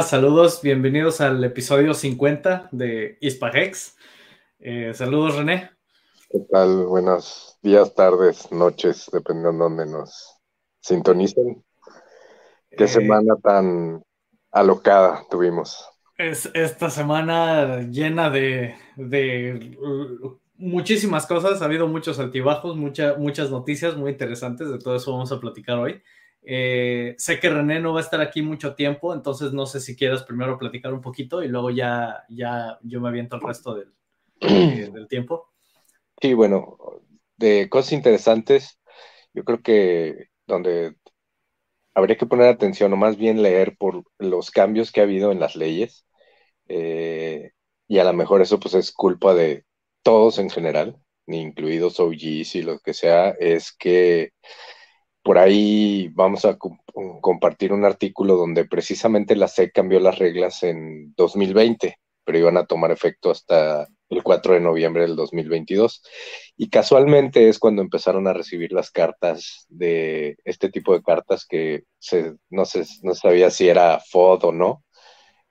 Hola, saludos, bienvenidos al episodio 50 de Ispagex. Eh, saludos, René. ¿Qué tal? Buenos días, tardes, noches, dependiendo de dónde nos sintonicen. ¿Qué Eh, semana tan alocada tuvimos? Es esta semana llena de, de, muchísimas cosas, ha habido muchos altibajos, mucha- muchas noticias muy interesantes, de todo eso vamos a platicar hoy. Eh, sé que René no va a estar aquí mucho tiempo, entonces no sé si quieras primero platicar un poquito y luego ya, ya yo me aviento el resto del, eh, del tiempo. Sí, bueno, de cosas interesantes, yo creo que donde habría que poner atención o más bien leer por los cambios que ha habido en las leyes, eh, y a lo mejor eso pues es culpa de todos en general, incluidos OGs y lo que sea, es que por ahí vamos a com- compartir un artículo donde precisamente la SEC cambió las reglas en 2020, pero iban a tomar efecto hasta el 4 de noviembre del 2022. Y casualmente es cuando empezaron a recibir las cartas de este tipo de cartas que no, se, no sabía si era FOD o no,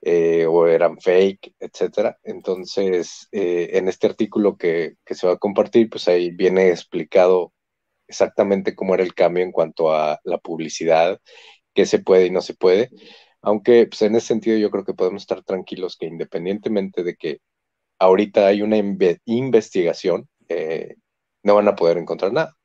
eh, o eran fake, etcétera. Entonces, eh, en este artículo que se va a compartir, pues ahí viene explicado exactamente cómo era el cambio en cuanto a la publicidad, qué se puede y no se puede. Aunque pues, en ese sentido yo creo que podemos estar tranquilos que independientemente de que ahorita hay una inve- investigación, eh, no van a poder encontrar nada.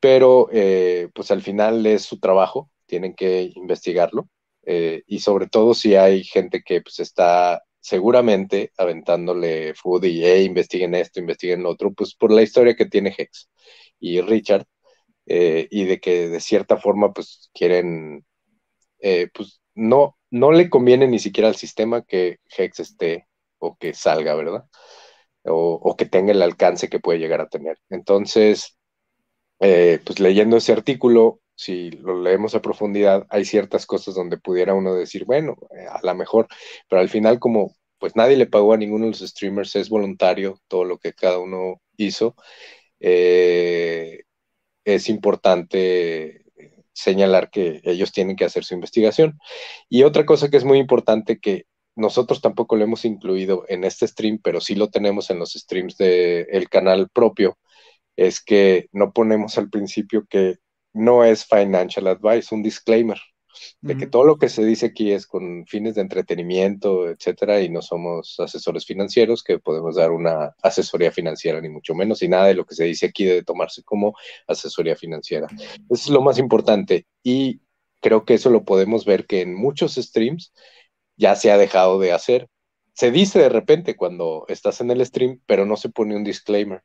Pero eh, pues al final es su trabajo, tienen que investigarlo. eh, y sobre todo si hay gente que pues está seguramente aventándole food y hey, investiguen esto, investiguen lo otro, pues por la historia que tiene Hex y Richard, eh, y de que de cierta forma pues quieren, eh, pues no, no le conviene ni siquiera al sistema que Hex esté o que salga, ¿verdad? O, o que tenga el alcance que puede llegar a tener. Entonces, eh, pues leyendo ese artículo, si lo leemos a profundidad, hay ciertas cosas donde pudiera uno decir, bueno, eh, a lo mejor, pero al final como pues nadie le pagó a ninguno de los streamers, es voluntario todo lo que cada uno hizo, eh, es importante señalar que ellos tienen que hacer su investigación. Y otra cosa que es muy importante que nosotros tampoco lo hemos incluido en este stream, pero sí lo tenemos en los streams del canal propio, es que no ponemos al principio que no es financial advice, un disclaimer de que todo lo que se dice aquí es con fines de entretenimiento, etcétera, y no somos asesores financieros que podemos dar una asesoría financiera, ni mucho menos, y nada de lo que se dice aquí debe tomarse como asesoría financiera. Eso es lo más importante, y creo que eso lo podemos ver que en muchos streams ya se ha dejado de hacer. Se dice de repente cuando estás en el stream, pero no se pone un disclaimer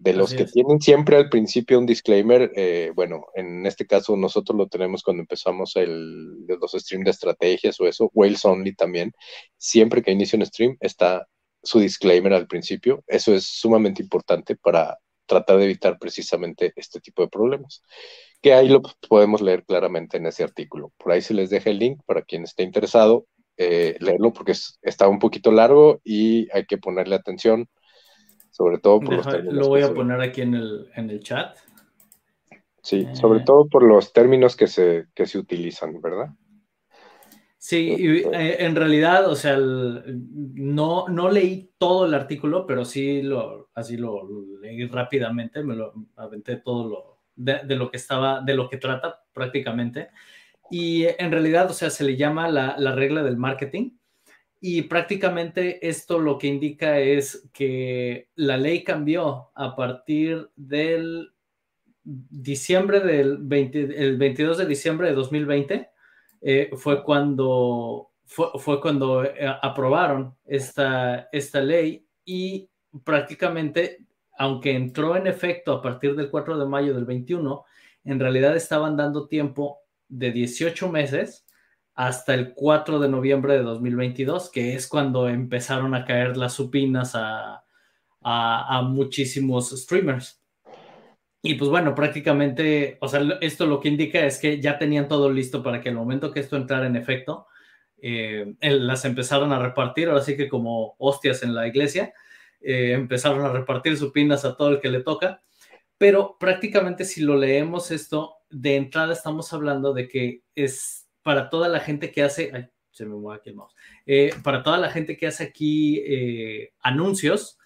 de los Así que es. tienen siempre al principio un disclaimer, eh, bueno, en este caso nosotros lo tenemos cuando empezamos el, los streams de estrategias o eso, Wales Only también, siempre que inicia un stream está su disclaimer al principio, eso es sumamente importante para tratar de evitar precisamente este tipo de problemas, que ahí lo podemos leer claramente en ese artículo. Por ahí se les deja el link para quien esté interesado, eh, leerlo porque es, está un poquito largo y hay que ponerle atención sobre todo por los términos lo voy a se- poner aquí en el, en el chat. Sí, Eh. sobre todo por los términos que se, que se utilizan, ¿verdad? Sí, y, eh, en realidad, o sea, el- no, no leí todo el artículo, pero sí lo, así lo leí rápidamente, me lo aventé todo lo de, de lo que estaba, de lo que trata prácticamente. Y en realidad, o sea, se le llama la, la regla del marketing. Y prácticamente esto lo que indica es que la ley cambió a partir del diciembre del 20 el 22 de diciembre de 2020 eh, fue cuando fue, fue cuando eh, aprobaron esta, esta ley y prácticamente, aunque entró en efecto a partir del 4 de mayo del 21, en realidad estaban dando tiempo de 18 meses hasta el 4 de noviembre de 2022, que es cuando empezaron a caer las supinas a, a, a muchísimos streamers. Y pues bueno, prácticamente, o sea, esto lo que indica es que ya tenían todo listo para que el momento que esto entrara en efecto, eh, las empezaron a repartir, ahora sí que como hostias en la iglesia, eh, empezaron a repartir supinas a todo el que le toca, pero prácticamente si lo leemos esto, de entrada estamos hablando de que es para toda la gente que hace, ay, se me mueve aquí el mouse. Eh, para toda la gente que hace aquí eh, anuncios,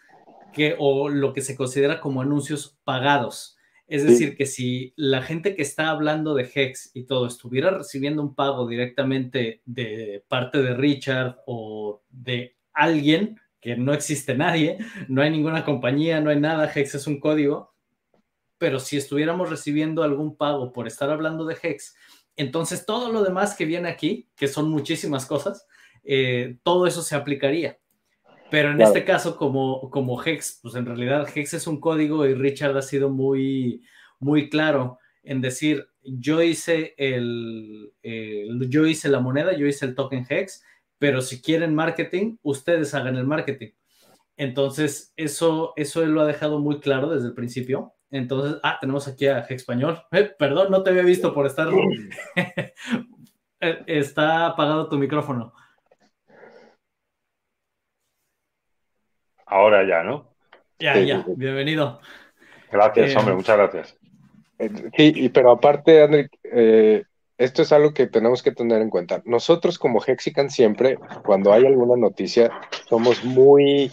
que, o lo que se considera como anuncios pagados. Es decir, que si la gente que está hablando de Hex y todo estuviera recibiendo un pago directamente de parte de Richard o de alguien, que no existe nadie, no hay ninguna compañía, no hay nada, Hex es un código, pero si estuviéramos recibiendo algún pago por estar hablando de Hex, entonces todo lo demás que viene aquí, que son muchísimas cosas, eh, todo eso se aplicaría. Pero en este caso, como, como Hex, pues en realidad Hex es un código y Richard ha sido muy, muy claro en decir, yo hice el, yo hice la moneda, yo hice el token Hex, pero si quieren marketing, ustedes hagan el marketing. Entonces, eso, eso él lo ha dejado muy claro desde el principio. Entonces, ah, tenemos aquí a Español. Eh, perdón, no te había visto por estar. Eh, está apagado tu micrófono. Ahora ya, ¿no? Ya, ya, bienvenido. Gracias, eh, hombre, muchas gracias. Sí, pero aparte, André, eh, esto es algo que tenemos que tener en cuenta. Nosotros como Hexican siempre, cuando hay alguna noticia, somos muy...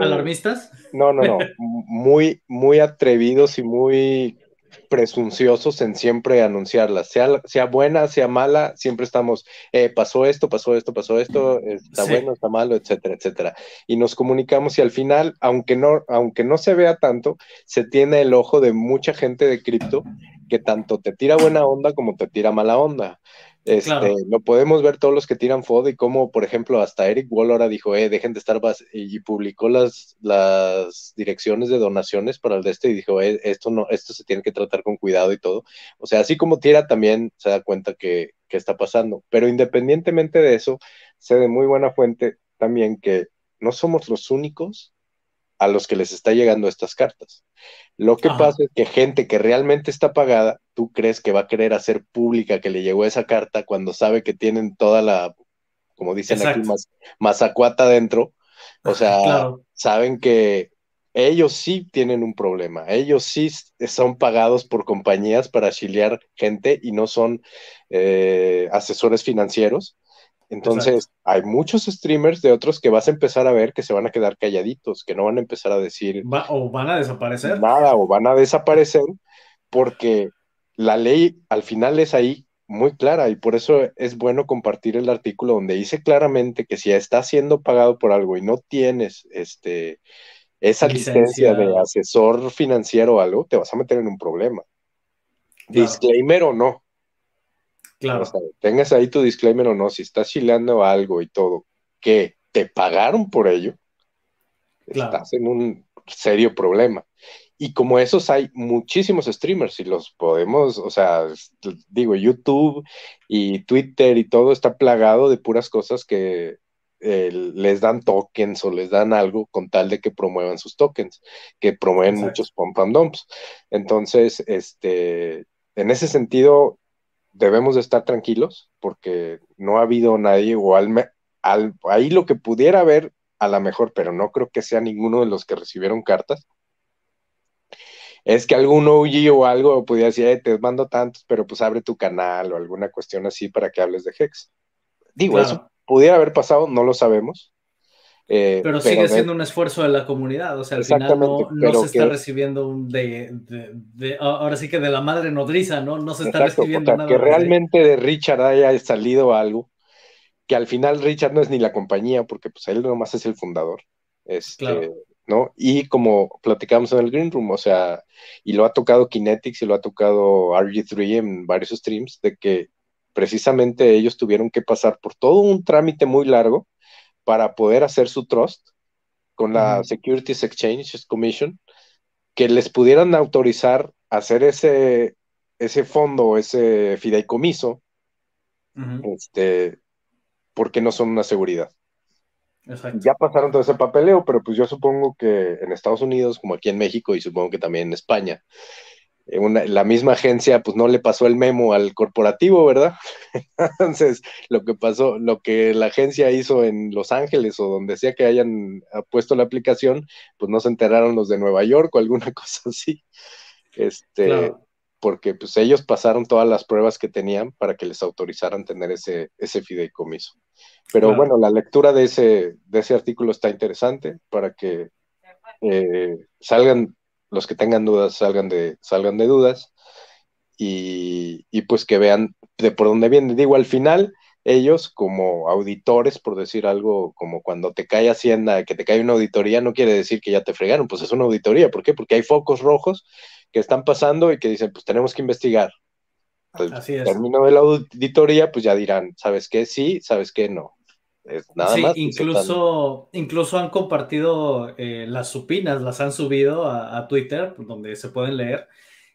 ¿Alarmistas? No, no, no. muy, muy atrevidos y muy presunciosos en siempre anunciarlas, sea, sea buena, sea mala, siempre estamos, eh, pasó esto, pasó esto, pasó esto, está bueno, está malo, etcétera, etcétera. Y nos comunicamos y al final, aunque no, aunque no se vea tanto, se tiene el ojo de mucha gente de cripto que tanto te tira buena onda como te tira mala onda. Este, Lo podemos ver todos los que tiran FOD y como, por ejemplo, hasta Eric Wall ahora dijo, eh, dejen de estar y publicó las, las direcciones de donaciones para el de este y dijo, eh, esto no, esto se tiene que tratar con cuidado y todo. O sea, así como tira, también se da cuenta que, que está pasando. Pero independientemente de eso, sé de muy buena fuente también que no somos los únicos a los que les está llegando estas cartas. Lo que pasa es que gente que realmente está pagada, tú crees que va a querer hacer pública que le llegó esa carta cuando sabe que tienen toda la, como dicen aquí, más, mazacuata dentro. O sea, saben que ellos sí tienen un problema. Ellos sí son pagados por compañías para chilear gente y no son eh, asesores financieros. Entonces, hay muchos streamers de otros que vas a empezar a ver que se van a quedar calladitos, que no van a empezar a decir. o van a desaparecer. Nada, o van a desaparecer, porque la ley al final es ahí muy clara y por eso es bueno compartir el artículo donde dice claramente que si estás siendo pagado por algo y no tienes este esa licencia, de asesor financiero o algo, te vas a meter en un problema. Disclaimer o no, Claro. tengas ahí tu disclaimer o no, si estás chileando algo y todo, que te pagaron por ello, estás en un serio problema. Y como esos hay muchísimos streamers y los podemos, o sea, digo, YouTube y Twitter y todo está plagado de puras cosas que eh, les dan tokens o les dan algo con tal de que promuevan sus tokens, que promueven muchos pump and dumps. Entonces, este, en ese sentido, debemos de estar tranquilos porque no ha habido nadie o al, ahí lo que pudiera haber a lo mejor, pero no creo que sea ninguno de los que recibieron cartas. Es que algún OG o algo pudiera decir, te mando tantos, pero pues abre tu canal o alguna cuestión así para que hables de Hex. Digo, eso pudiera haber pasado, no lo sabemos. Eh, pero, sigue siendo un esfuerzo de la comunidad, o sea, al final no, se está recibiendo un de, ahora sí que de la madre nodriza, ¿no? No se está recibiendo nada. Que realmente de Richard haya salido algo, que al final Richard no es ni la compañía, porque pues él nomás es el fundador, este, ¿no? Y como platicamos en el Green Room, o sea, y lo ha tocado Kinetics y lo ha tocado RG3 en varios streams, de que precisamente ellos tuvieron que pasar por todo un trámite muy largo para poder hacer su trust con la Securities Exchange Commission, que les pudieran autorizar hacer ese, ese fondo, ese fideicomiso, este, porque no son una seguridad. Ya pasaron todo ese papeleo, pero pues yo supongo que en Estados Unidos, como aquí en México y supongo que también en España, eh, la misma agencia pues no le pasó el memo al corporativo, ¿verdad? Entonces, lo que pasó, lo que la agencia hizo en Los Ángeles o donde sea que hayan puesto la aplicación, pues no se enteraron los de Nueva York o alguna cosa así. Este, porque pues ellos pasaron todas las pruebas que tenían para que les autorizaran tener ese, ese fideicomiso. Pero bueno, la lectura de ese, de ese artículo está interesante para que eh, salgan, los que tengan dudas, salgan de, salgan de dudas y, y pues que vean de por dónde vienen. Digo, al final, ellos como auditores, por decir algo, como cuando te cae Hacienda, que te cae una auditoría, no quiere decir que ya te fregaron, pues es una auditoría. ¿Por qué? Porque hay focos rojos que están pasando y que dicen, pues tenemos que investigar. Entonces, Así es. Termino de la auditoría, pues ya dirán, ¿sabes qué? Sí, ¿sabes qué? No. Es nada sí, incluso, incluso han compartido eh, las supinas, las han subido a, Twitter, donde se pueden leer.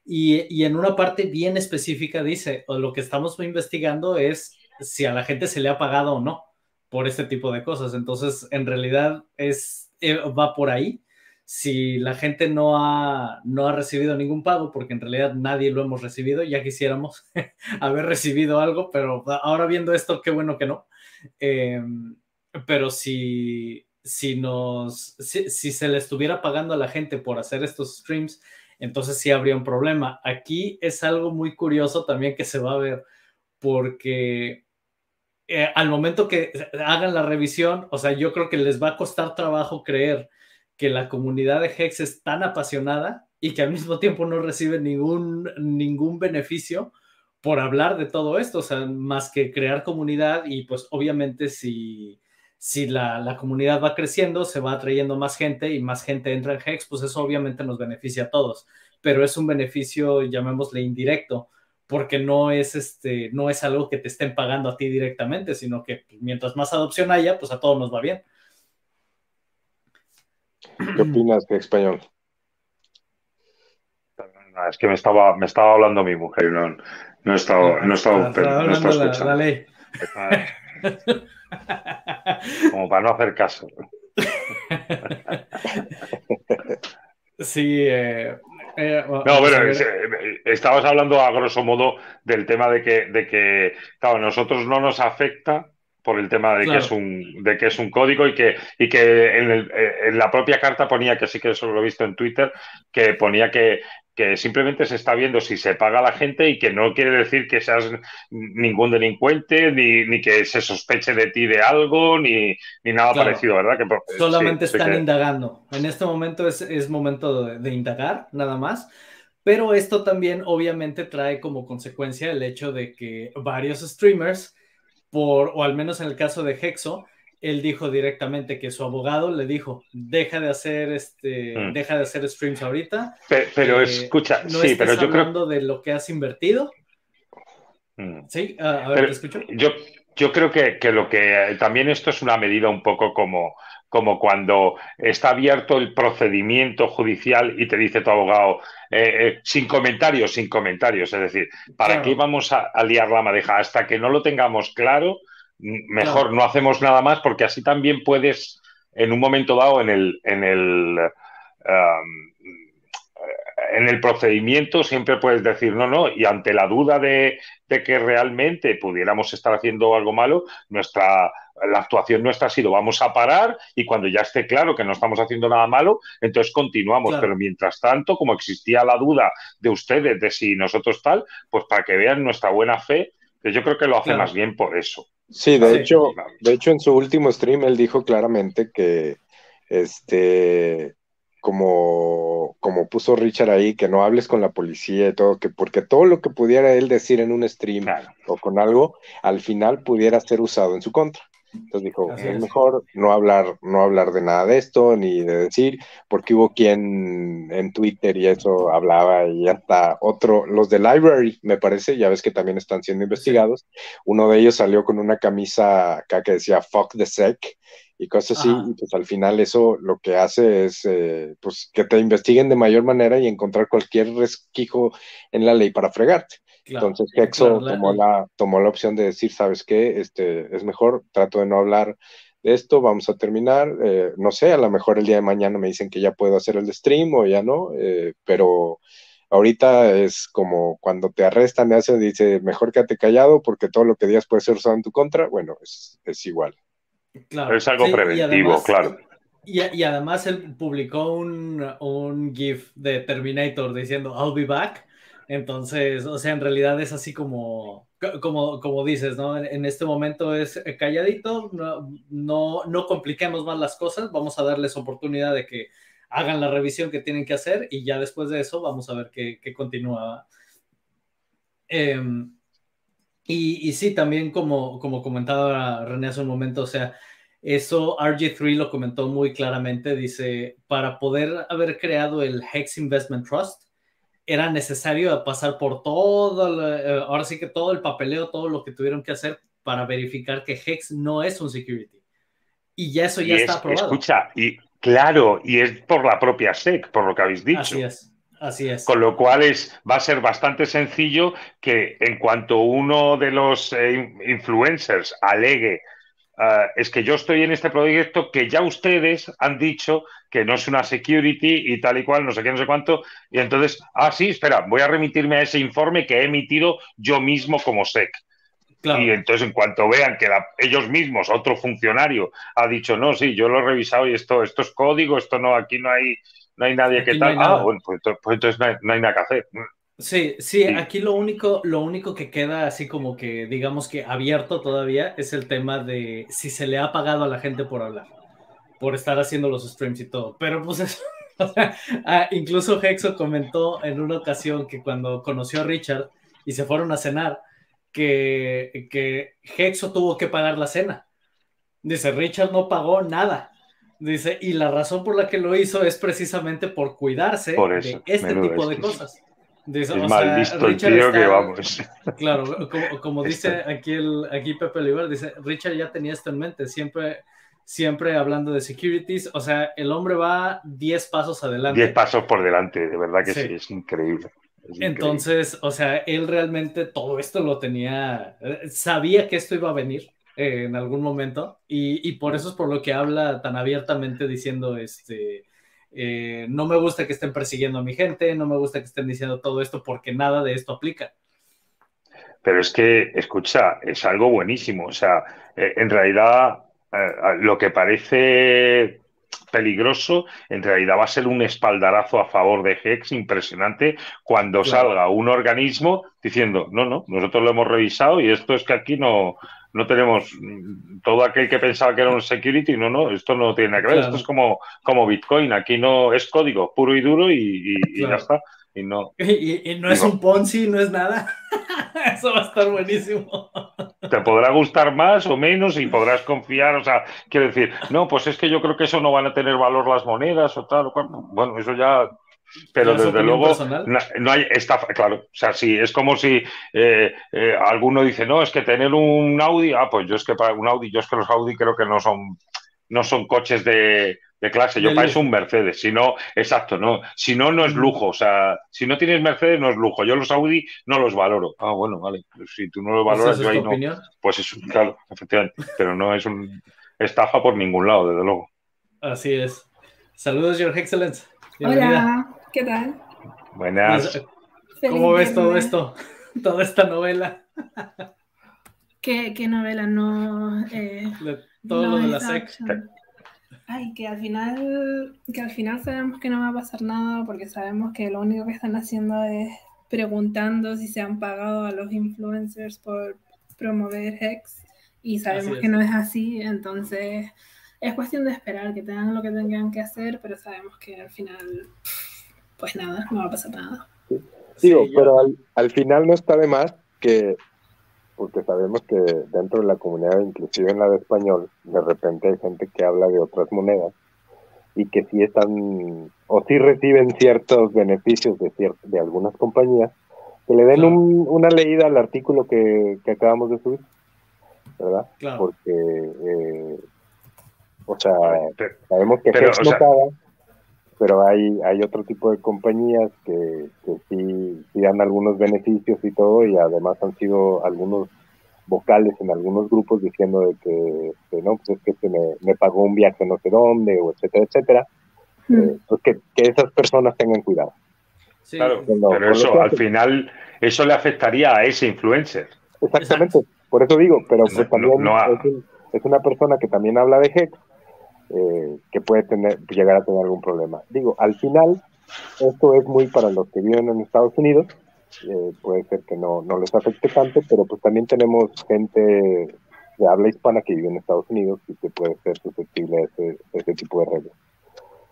Y, y, en una parte bien específica dice, lo que estamos investigando es si a la gente se le ha pagado o no por este tipo de cosas. Entonces, en realidad es, eh, va por ahí. Si la gente no ha, no ha recibido ningún pago, porque en realidad nadie lo hemos recibido, ya quisiéramos haber recibido algo, pero ahora viendo esto, qué bueno que no. Em, pero si, si, nos, si, si se le estuviera pagando a la gente por hacer estos streams, entonces sí habría un problema. Aquí es algo muy curioso también que se va a ver, porque eh, al momento que hagan la revisión, o sea, yo creo que les va a costar trabajo creer que la comunidad de Hex es tan apasionada y que al mismo tiempo no recibe ningún, ningún beneficio por hablar de todo esto, o sea, más que crear comunidad y pues obviamente si, si la, la, comunidad va creciendo, se va atrayendo más gente y más gente entra en Hex, pues eso obviamente nos beneficia a todos, pero es un beneficio, llamémosle indirecto, porque no es, este, no es algo que te estén pagando a ti directamente, sino que mientras más adopción haya, pues a todos nos va bien. ¿Qué opinas de español? Es que me estaba, me estaba hablando mi mujer y no, no he estado, no estaba, no escuchando. La, ley. Como para no hacer caso. Sí, eh, eh, no, bueno, eh, estabas hablando a grosso modo del tema de que, de que, claro, a nosotros no nos afecta por el tema de que es un de que es un código y que y que en, en, la propia carta ponía que sí que eso lo he visto en Twitter que ponía que que simplemente se está viendo si se paga a la gente y que no quiere decir que seas ningún delincuente, ni, que se sospeche de ti de algo, ni, nada parecido, ¿verdad? Que, Solamente están indagando. En este momento es, momento de, de, indagar, nada más. Pero esto también obviamente trae como consecuencia el hecho de que varios streamers, por, o al menos en el caso de Hexo, él dijo directamente que su abogado le dijo, deja de hacer este, mm. deja de hacer streams ahorita. Pero, eh, escucha, no sí, pero yo hablando de lo que has invertido. Mm. Sí, a ver, te escucho. Yo, yo creo que, lo que también esto es una medida un poco como, como cuando está abierto el procedimiento judicial y te dice tu abogado, eh, eh, sin comentarios, sin comentarios. Es decir, ¿para qué vamos a, a, liar la madeja? Hasta que no lo tengamos claro, mejor no. hacemos nada más porque así también puedes, en un momento dado, en el, en el, en el procedimiento, siempre puedes decir no, no, y ante la duda de, que realmente pudiéramos estar haciendo algo malo, nuestra la actuación nuestra ha sido vamos a parar y cuando ya esté claro que no estamos haciendo nada malo, entonces continuamos. Pero mientras tanto, como existía la duda de ustedes de si nosotros tal, pues para que vean nuestra buena fe, que yo creo que lo hace más bien por eso. Sí, de hecho, de hecho en su último stream él dijo claramente que este como, como puso Richard ahí, que no hables con la policía y todo, que porque todo lo que pudiera él decir en un stream o con algo, al final pudiera ser usado en su contra. Entonces dijo, es, mejor no hablar, no hablar de nada de esto, ni de decir, porque hubo quien en Twitter y eso hablaba, y hasta otro, los de Library, me parece, ya ves que también están siendo investigados. Uno de ellos salió con una camisa acá que decía fuck the sec y cosas así, y pues al final eso lo que hace es eh, pues que te investiguen de mayor manera y encontrar cualquier resquijo en la ley para fregarte. Entonces Hexo tomó, la, tomó la opción de decir, ¿sabes qué? Este, es mejor, trato de no hablar de esto, vamos a terminar. Eh, no sé, a lo mejor el día de mañana me dicen que ya puedo hacer el stream o ya no, eh, pero ahorita es como cuando te arrestan, y dice, mejor quédate callado porque todo lo que digas puede ser usado en tu contra. Bueno, es, igual. Claro. Es algo preventivo, claro. Y, y, además él publicó un, un GIF de Terminator diciendo, I'll be back Entonces, o sea, en realidad es así como, como, como dices, ¿no? En, este momento es calladito, no, no, no compliquemos más las cosas, vamos a darles oportunidad de que hagan la revisión que tienen que hacer y ya después de eso vamos a ver qué, qué continúa. Em, y, y, sí, también como, como comentaba René hace un momento, o sea, eso RG3 lo comentó muy claramente, dice, para poder haber creado el Hex Investment Trust, era necesario pasar por todo, eh, ahora sí que todo el papeleo, todo lo que tuvieron que hacer para verificar que Hex no es un security. Y ya eso ya está aprobado. Escucha, y claro, y es por la propia SEC, por lo que habéis dicho. Así es. Así es. Con lo cual es, va a ser bastante sencillo que en cuanto uno de los eh, influencers alegue Ah, es que yo estoy en este proyecto que ya ustedes han dicho que no es una security y tal y cual, no sé qué, no sé cuánto. Y entonces, ah, sí, espera, voy a remitirme a ese informe que he emitido yo mismo como SEC. Y entonces, en cuanto vean que ellos mismos, otro funcionario, ha dicho, no, sí, yo lo he revisado y esto, esto es código, esto no, aquí no hay, no hay nadie que tal. ah, bueno, pues, pues entonces no hay, nada que hacer. Sí, sí, aquí lo único, lo único que queda así como que digamos que abierto todavía es el tema de si se le ha pagado a la gente por hablar, por estar haciendo los streams y todo. Pero pues eso, ah, incluso Hexo comentó en una ocasión que cuando conoció a Richard y se fueron a cenar, que, que Hexo tuvo que pagar la cena. Dice, Richard no pagó nada. Dice, y la razón por la que lo hizo es precisamente por cuidarse de este tipo de cosas es mal visto el tío que vamos. Claro, como, dice aquí, el, aquí Pepe Oliver, dice, Richard ya tenía esto en mente, siempre, siempre hablando de securities, o sea, el hombre va 10 pasos adelante. 10 pasos por delante, de verdad que sí, es increíble. Entonces, o sea, él realmente todo esto lo tenía, sabía que esto iba a venir eh, en algún momento y, y por eso es por lo que habla tan abiertamente diciendo, este, eh, no me gusta que estén persiguiendo a mi gente, no me gusta que estén diciendo todo esto porque nada de esto aplica. Pero es que, escucha, es algo buenísimo. O sea, eh, en realidad, eh, lo que parece peligroso, en realidad va a ser un espaldarazo a favor de Hex impresionante cuando salga un organismo diciendo, no, no, nosotros lo hemos revisado y esto es que aquí no, no tenemos todo aquel que pensaba que era un security, no, no, esto no tiene nada que ver, esto es como, como Bitcoin, aquí no es código puro y duro y, ya está. Y no, y, no es un Ponzi, no es nada. Eso va a estar buenísimo. Te podrá gustar más o menos y podrás confiar, o sea, quiero decir, no, pues es que yo creo que eso no van a tener valor las monedas o tal, bueno, eso ya pero desde luego no, hay estafa, claro. O sea, sí, es como si eh, eh, alguno dice, no, es que tener un Audi, ah, pues yo es que para un Audi, yo es que los Audi creo que no son, no son coches de, clase, yo para eso un Mercedes, si no, exacto, no, si no, no es mm. lujo, o sea, si no tienes Mercedes no es lujo, yo los Audi no los valoro. Ah, bueno, vale, si tú no los valoras, yo ahí no. Pues es, claro, efectivamente, pero no es un estafa por ningún lado, desde luego. Así es. Saludos, Your Excellence. Hola. ¿Qué tal? Buenas. Pues, ¿Cómo ves todo esto? Toda esta novela. ¿Qué, qué novela? No. Eh, todo lo de la SEC. Ay, que al final, que al final sabemos que no va a pasar nada porque sabemos que lo único que están haciendo es preguntando si se han pagado a los influencers por promover Hex y sabemos que no es así, entonces es cuestión de esperar que tengan lo que tengan que hacer, pero sabemos que al final pues nada, no va a pasar nada. Digo, pero al, final no está de más que, porque sabemos que dentro de la comunidad, inclusive en la de español, de repente hay gente que habla de otras monedas y que sí están, o sí reciben ciertos beneficios de, de algunas compañías, que le den una leída al artículo que, acabamos de subir, ¿verdad? Porque, eh, o sea, sabemos que pero, no paga, pero hay, hay otro tipo de compañías que, que sí, dan algunos beneficios y todo, y además han sido algunos vocales en algunos grupos diciendo de que, no, pues es que me, me, pagó un viaje no sé dónde, o etcétera, etcétera. Mm. Eh, pues que, que, esas personas tengan cuidado. claro, pero eso al final, eso le afectaría a ese influencer. Exactamente, por eso digo, pero pues también es, es, una persona que también habla de Hex, eh, que puede tener, llegar a tener algún problema. Digo, al final, esto es muy para los que viven en Estados Unidos, eh, puede ser que no, no les afecte tanto, pero pues también tenemos gente de habla hispana que vive en Estados Unidos y que puede ser susceptible a ese, ese tipo de reglas.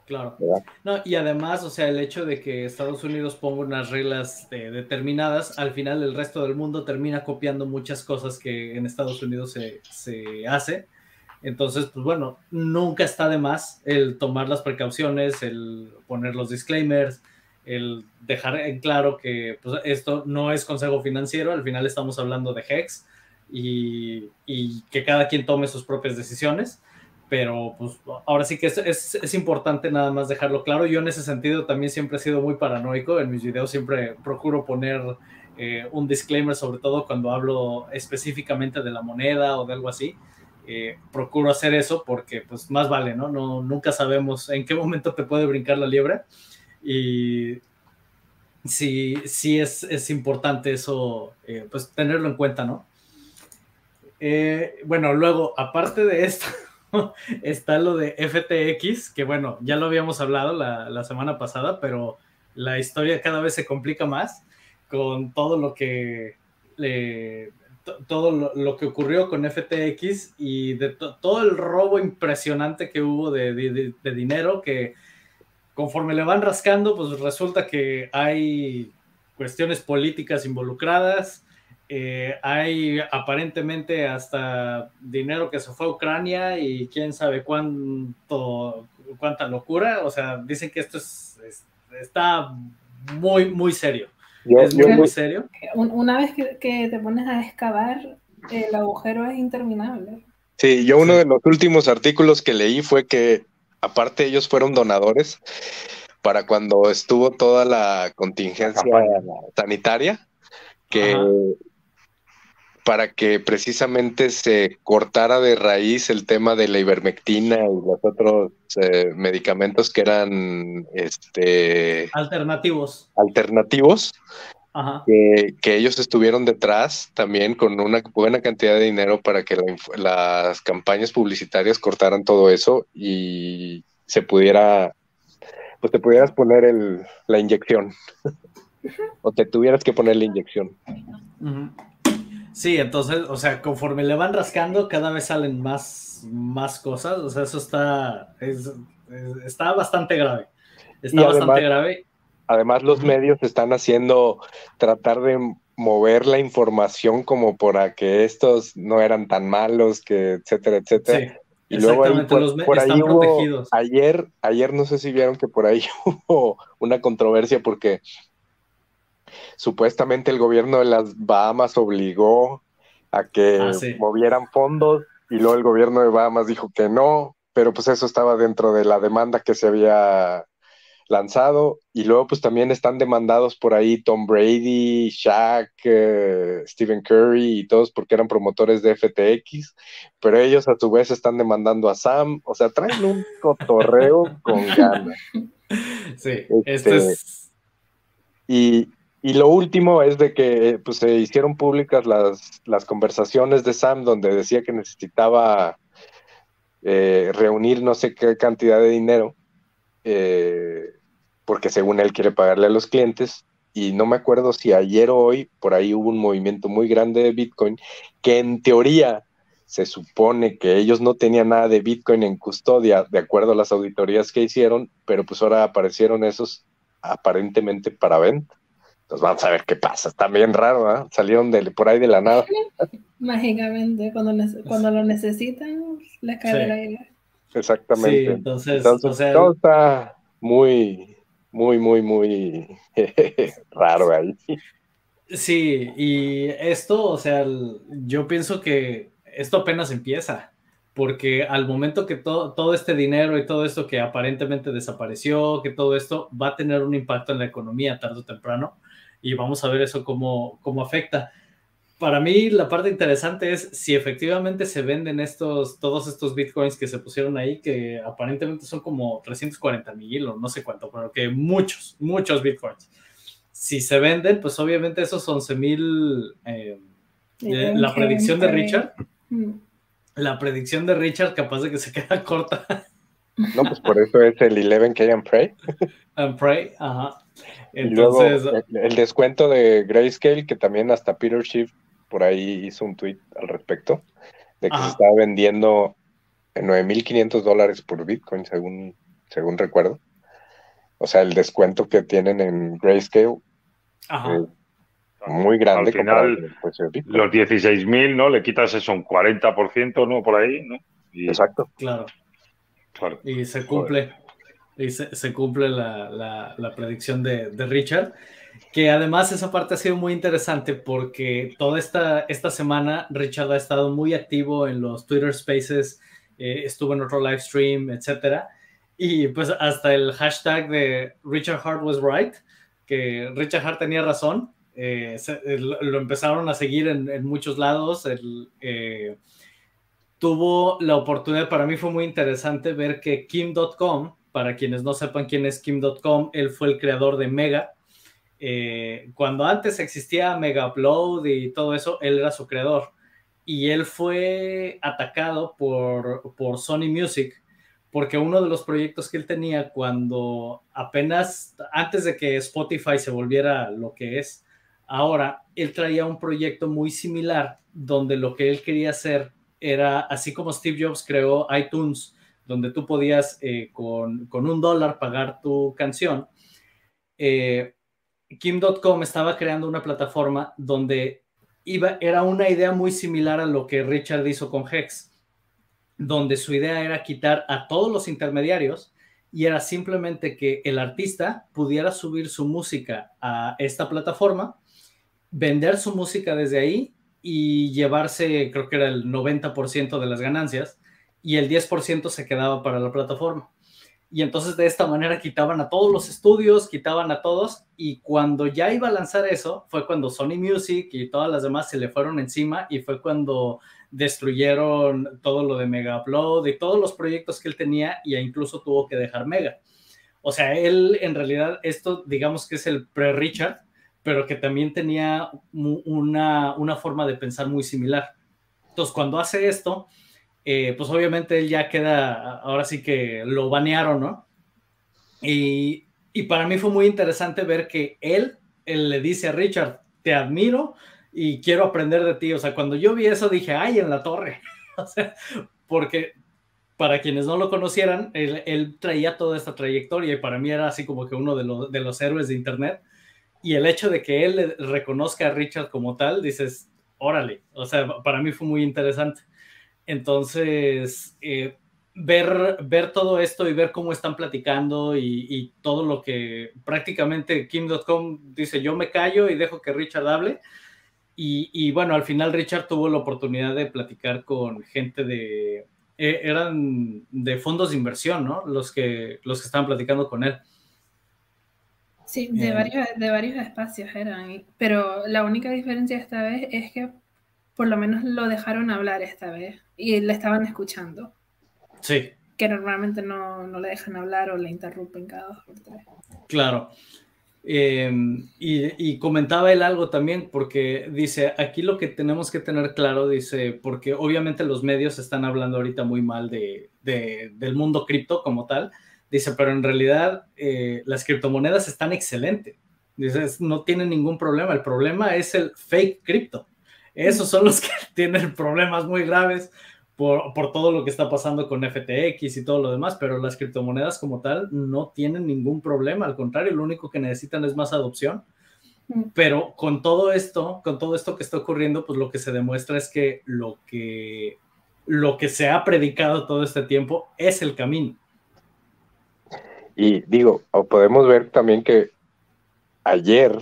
Claro. No, y además, o sea, el hecho de que Estados Unidos ponga unas reglas eh, determinadas, al final el resto del mundo termina copiando muchas cosas que en Estados Unidos se, se hace. Entonces, pues bueno, nunca está de más el tomar las precauciones, el poner los disclaimers, el dejar en claro que pues, esto no es consejo financiero, al final estamos hablando de HEX y, y que cada quien tome sus propias decisiones pero pues ahora sí que es, es, importante nada más dejarlo claro. Yo en ese sentido también siempre he sido muy paranoico. En mis videos siempre procuro poner eh, un disclaimer, sobre todo cuando hablo específicamente de la moneda o de algo así. Eh, procuro hacer eso porque pues más vale, ¿no? ¿no? Nunca sabemos en qué momento te puede brincar la liebre y sí, sí es, es importante eso, eh, pues tenerlo en cuenta, ¿no? bueno, luego, aparte de esto, está lo de FTX, que bueno, ya lo habíamos hablado la, semana pasada, pero la historia cada vez se complica más con todo lo que todo lo, que ocurrió con FTX y de todo el robo impresionante que hubo de, dinero que conforme le van rascando, pues resulta que hay cuestiones políticas involucradas, eh, hay aparentemente hasta dinero que se fue a Ucrania y quién sabe cuánto, cuánta locura. O sea, dicen que esto es, está muy, muy serio. Es muy, serio. Una vez que, te pones a excavar, el agujero es interminable. Sí, yo uno de los últimos artículos que leí fue que aparte ellos fueron donadores para cuando estuvo toda la contingencia sanitaria, que para que precisamente se cortara de raíz el tema de la ivermectina y los otros eh, medicamentos que eran este alternativos. Alternativos. Que, ellos estuvieron detrás también con una buena cantidad de dinero para que las campañas publicitarias cortaran todo eso y se pudiera, pues te pudieras poner el, la inyección o te tuvieras que poner la inyección. Sí, entonces, o sea, conforme le van rascando, cada vez salen más, más cosas. O sea, eso está, está bastante grave. Está bastante grave. Además, los medios están haciendo, tratar de mover la información como para que estos no eran tan malos, que etcétera, etcétera. Sí. Y luego ahí, por, los por ahí hubo, ayer, ayer no sé si vieron que por ahí hubo una controversia porque supuestamente el gobierno de las Bahamas obligó a que ah, movieran fondos y luego el gobierno de Bahamas dijo que no, pero pues eso estaba dentro de la demanda que se había lanzado. Y luego pues también están demandados por ahí Tom Brady, Shaq, eh, Stephen Curry y todos porque eran promotores de FTX, pero ellos a su vez están demandando a Sam, o sea, traen un cotorreo con ganas. Sí, este, es... Y, y lo último es de que pues, se hicieron públicas las, las conversaciones de Sam donde decía que necesitaba eh, reunir no sé qué cantidad de dinero, eh, porque según él quiere pagarle a los clientes. Y no me acuerdo si ayer o hoy por ahí hubo un movimiento muy grande de Bitcoin, que en teoría se supone que ellos no tenían nada de Bitcoin en custodia, de acuerdo a las auditorías que hicieron, pero pues ahora aparecieron esos aparentemente para venta. Entonces vamos a ver qué pasa. Está bien raro, ¿eh? Salieron de, por ahí de la nada. Mágicamente, cuando, cuando lo necesitan, les cae sí. el aire. Exactamente. Sí, entonces, todo está muy, muy, muy, muy raro ahí. Sí, y esto, o sea, yo pienso que esto apenas empieza, porque al momento que todo, todo este dinero y todo esto que aparentemente desapareció, que todo esto va a tener un impacto en la economía tarde o temprano, y vamos a ver eso cómo, cómo afecta. Para mí la parte interesante es si efectivamente se venden estos, todos estos bitcoins que se pusieron ahí, que aparentemente son como 340 mil o no sé cuánto, pero que muchos, muchos bitcoins. Si se venden, pues obviamente esos 11 mil, eh, eh, la predicción de Richard, mm. la predicción de Richard capaz de que se queda corta. No, pues por eso es el 11K and Pray. And Pray, ajá. Entonces, el, descuento de Grayscale, que también hasta Peter Schiff por ahí hizo un tweet al respecto, de que se estaba vendiendo en 9.500 dólares por Bitcoin, según, según recuerdo. O sea, el descuento que tienen en Grayscale Ajá. muy grande. Al final, los 16.000, ¿no? Le quitas eso, un 40%, ¿no? Por ahí, ¿no? Exacto. Claro. Y se cumple. Y se, cumple la, predicción de, Richard. Que además esa parte ha sido muy interesante porque toda esta, esta semana Richard ha estado muy activo en los Twitter Spaces, eh, estuvo en otro live stream, etcétera. Y pues hasta el hashtag de Richard Hart was right, que Richard Hart tenía razón, eh, lo empezaron a seguir en, muchos lados. Eh, tuvo la oportunidad, para mí fue muy interesante ver que Kim.com, para quienes no sepan quién es Kim.com, él fue el creador de Mega. Eh, cuando antes existía Mega Upload y todo eso, él era su creador. Y él fue atacado por, por Sony Music porque uno de los proyectos que él tenía cuando apenas, antes de que Spotify se volviera lo que es ahora, él traía un proyecto muy similar donde lo que él quería hacer era, así como Steve Jobs creó iTunes, donde tú podías eh, con, un dólar pagar tu canción, eh, Kim.com estaba creando una plataforma donde iba, era una idea muy similar a lo que Richard hizo con Hex, donde su idea era quitar a todos los intermediarios y era simplemente que el artista pudiera subir su música a esta plataforma, vender su música desde ahí y llevarse, creo que era el 90% de las ganancias, y el 10% se quedaba para la plataforma. Y entonces de esta manera quitaban a todos los estudios, quitaban a todos, y cuando ya iba a lanzar eso, fue cuando Sony Music y todas las demás se le fueron encima, y fue cuando destruyeron todo lo de Mega Upload y todos los proyectos que él tenía, y incluso tuvo que dejar Mega. O sea, él en realidad, esto digamos que es el pre-Richard, pero que también tenía una, una forma de pensar muy similar. Entonces, cuando hace esto, eh, pues obviamente él ya queda, ahora sí que lo banearon, ¿no? Y, y, para mí fue muy interesante ver que él, él le dice a Richard, te admiro y quiero aprender de ti. O sea, cuando yo vi eso dije, ay, en la torre. o sea, porque para quienes no lo conocieran, él, él, traía toda esta trayectoria y para mí era así como que uno de, de los héroes de Internet y el hecho de que él reconozca a Richard como tal, dices, órale, o sea, para mí fue muy interesante. Entonces, eh, ver, ver todo esto y ver cómo están platicando y, todo lo que prácticamente Kim.com dice, yo me callo y dejo que Richard hable. Y, bueno, al final Richard tuvo la oportunidad de platicar con gente de, eh, eran de fondos de inversión, ¿no? Los que, los que estaban platicando con él. Sí, de, varios, de varios espacios eran, pero la única diferencia esta vez es que por lo menos lo dejaron hablar esta vez y le estaban escuchando. Sí. Que normalmente no, no le dejan hablar o le interrumpen cada dos por tres. Claro. Em, y, y, comentaba él algo también, porque dice, aquí lo que tenemos que tener claro, dice, porque obviamente los medios están hablando ahorita muy mal de, de, del mundo cripto como tal, Dice, pero en realidad eh, las criptomonedas están excelentes. Dice, no tienen ningún problema. El problema es el fake cripto. Esos son los que tienen problemas muy graves por, por, todo lo que está pasando con FTX y todo lo demás, pero las criptomonedas como tal no tienen ningún problema. Al contrario, lo único que necesitan es más adopción. Mm. Pero con todo esto, con todo esto que está ocurriendo, pues lo que se demuestra es que lo que, lo que se ha predicado todo este tiempo es el camino y digo, podemos ver también que ayer,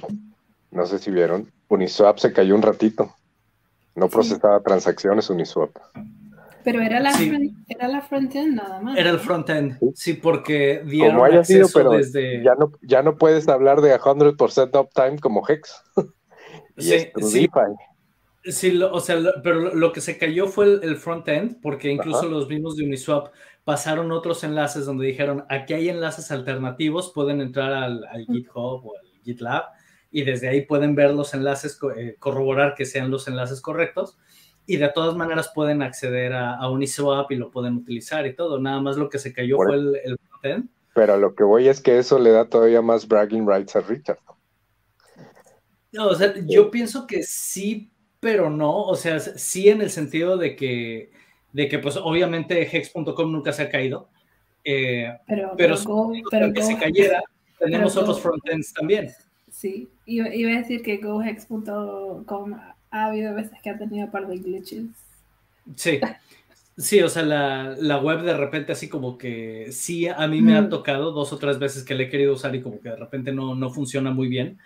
no sé si vieron, Uniswap se cayó un ratito. No procesaba transacciones Uniswap. Pero era la, era la front-end nada más. Era el front-end, sí, porque dieron como haya sido, pero desde... ya, no, ya no puedes hablar de 100% uptime como Hex. sí, sí. Sí, o sea, pero lo, que se cayó fue el, front-end, porque incluso los mismos de Uniswap pasaron otros enlaces donde dijeron, aquí hay enlaces alternativos, pueden entrar al, GitHub o al GitLab y desde ahí pueden ver los enlaces, eh, corroborar que sean los enlaces correctos. y de todas maneras pueden acceder a, a Uniswap y lo pueden utilizar y todo. Nada más lo que se cayó fue el, el frontend. Pero a lo que voy es que eso le da todavía más bragging rights a Richard. No, o sea, yo pienso que sí, pero no. O sea, sí en el sentido de que, de que pues obviamente Hex.com nunca se ha caído. Eh, pero, pero, pero, que se cayera, tenemos otros frontends también. Sí, iba, iba, a decir que GoHex.com ha habido veces que ha tenido un par de glitches. Sí, sí, o sea, la, la, web de repente así como que sí, a mí me ha tocado dos o tres veces que le he querido usar y como que de repente no, no funciona muy bien.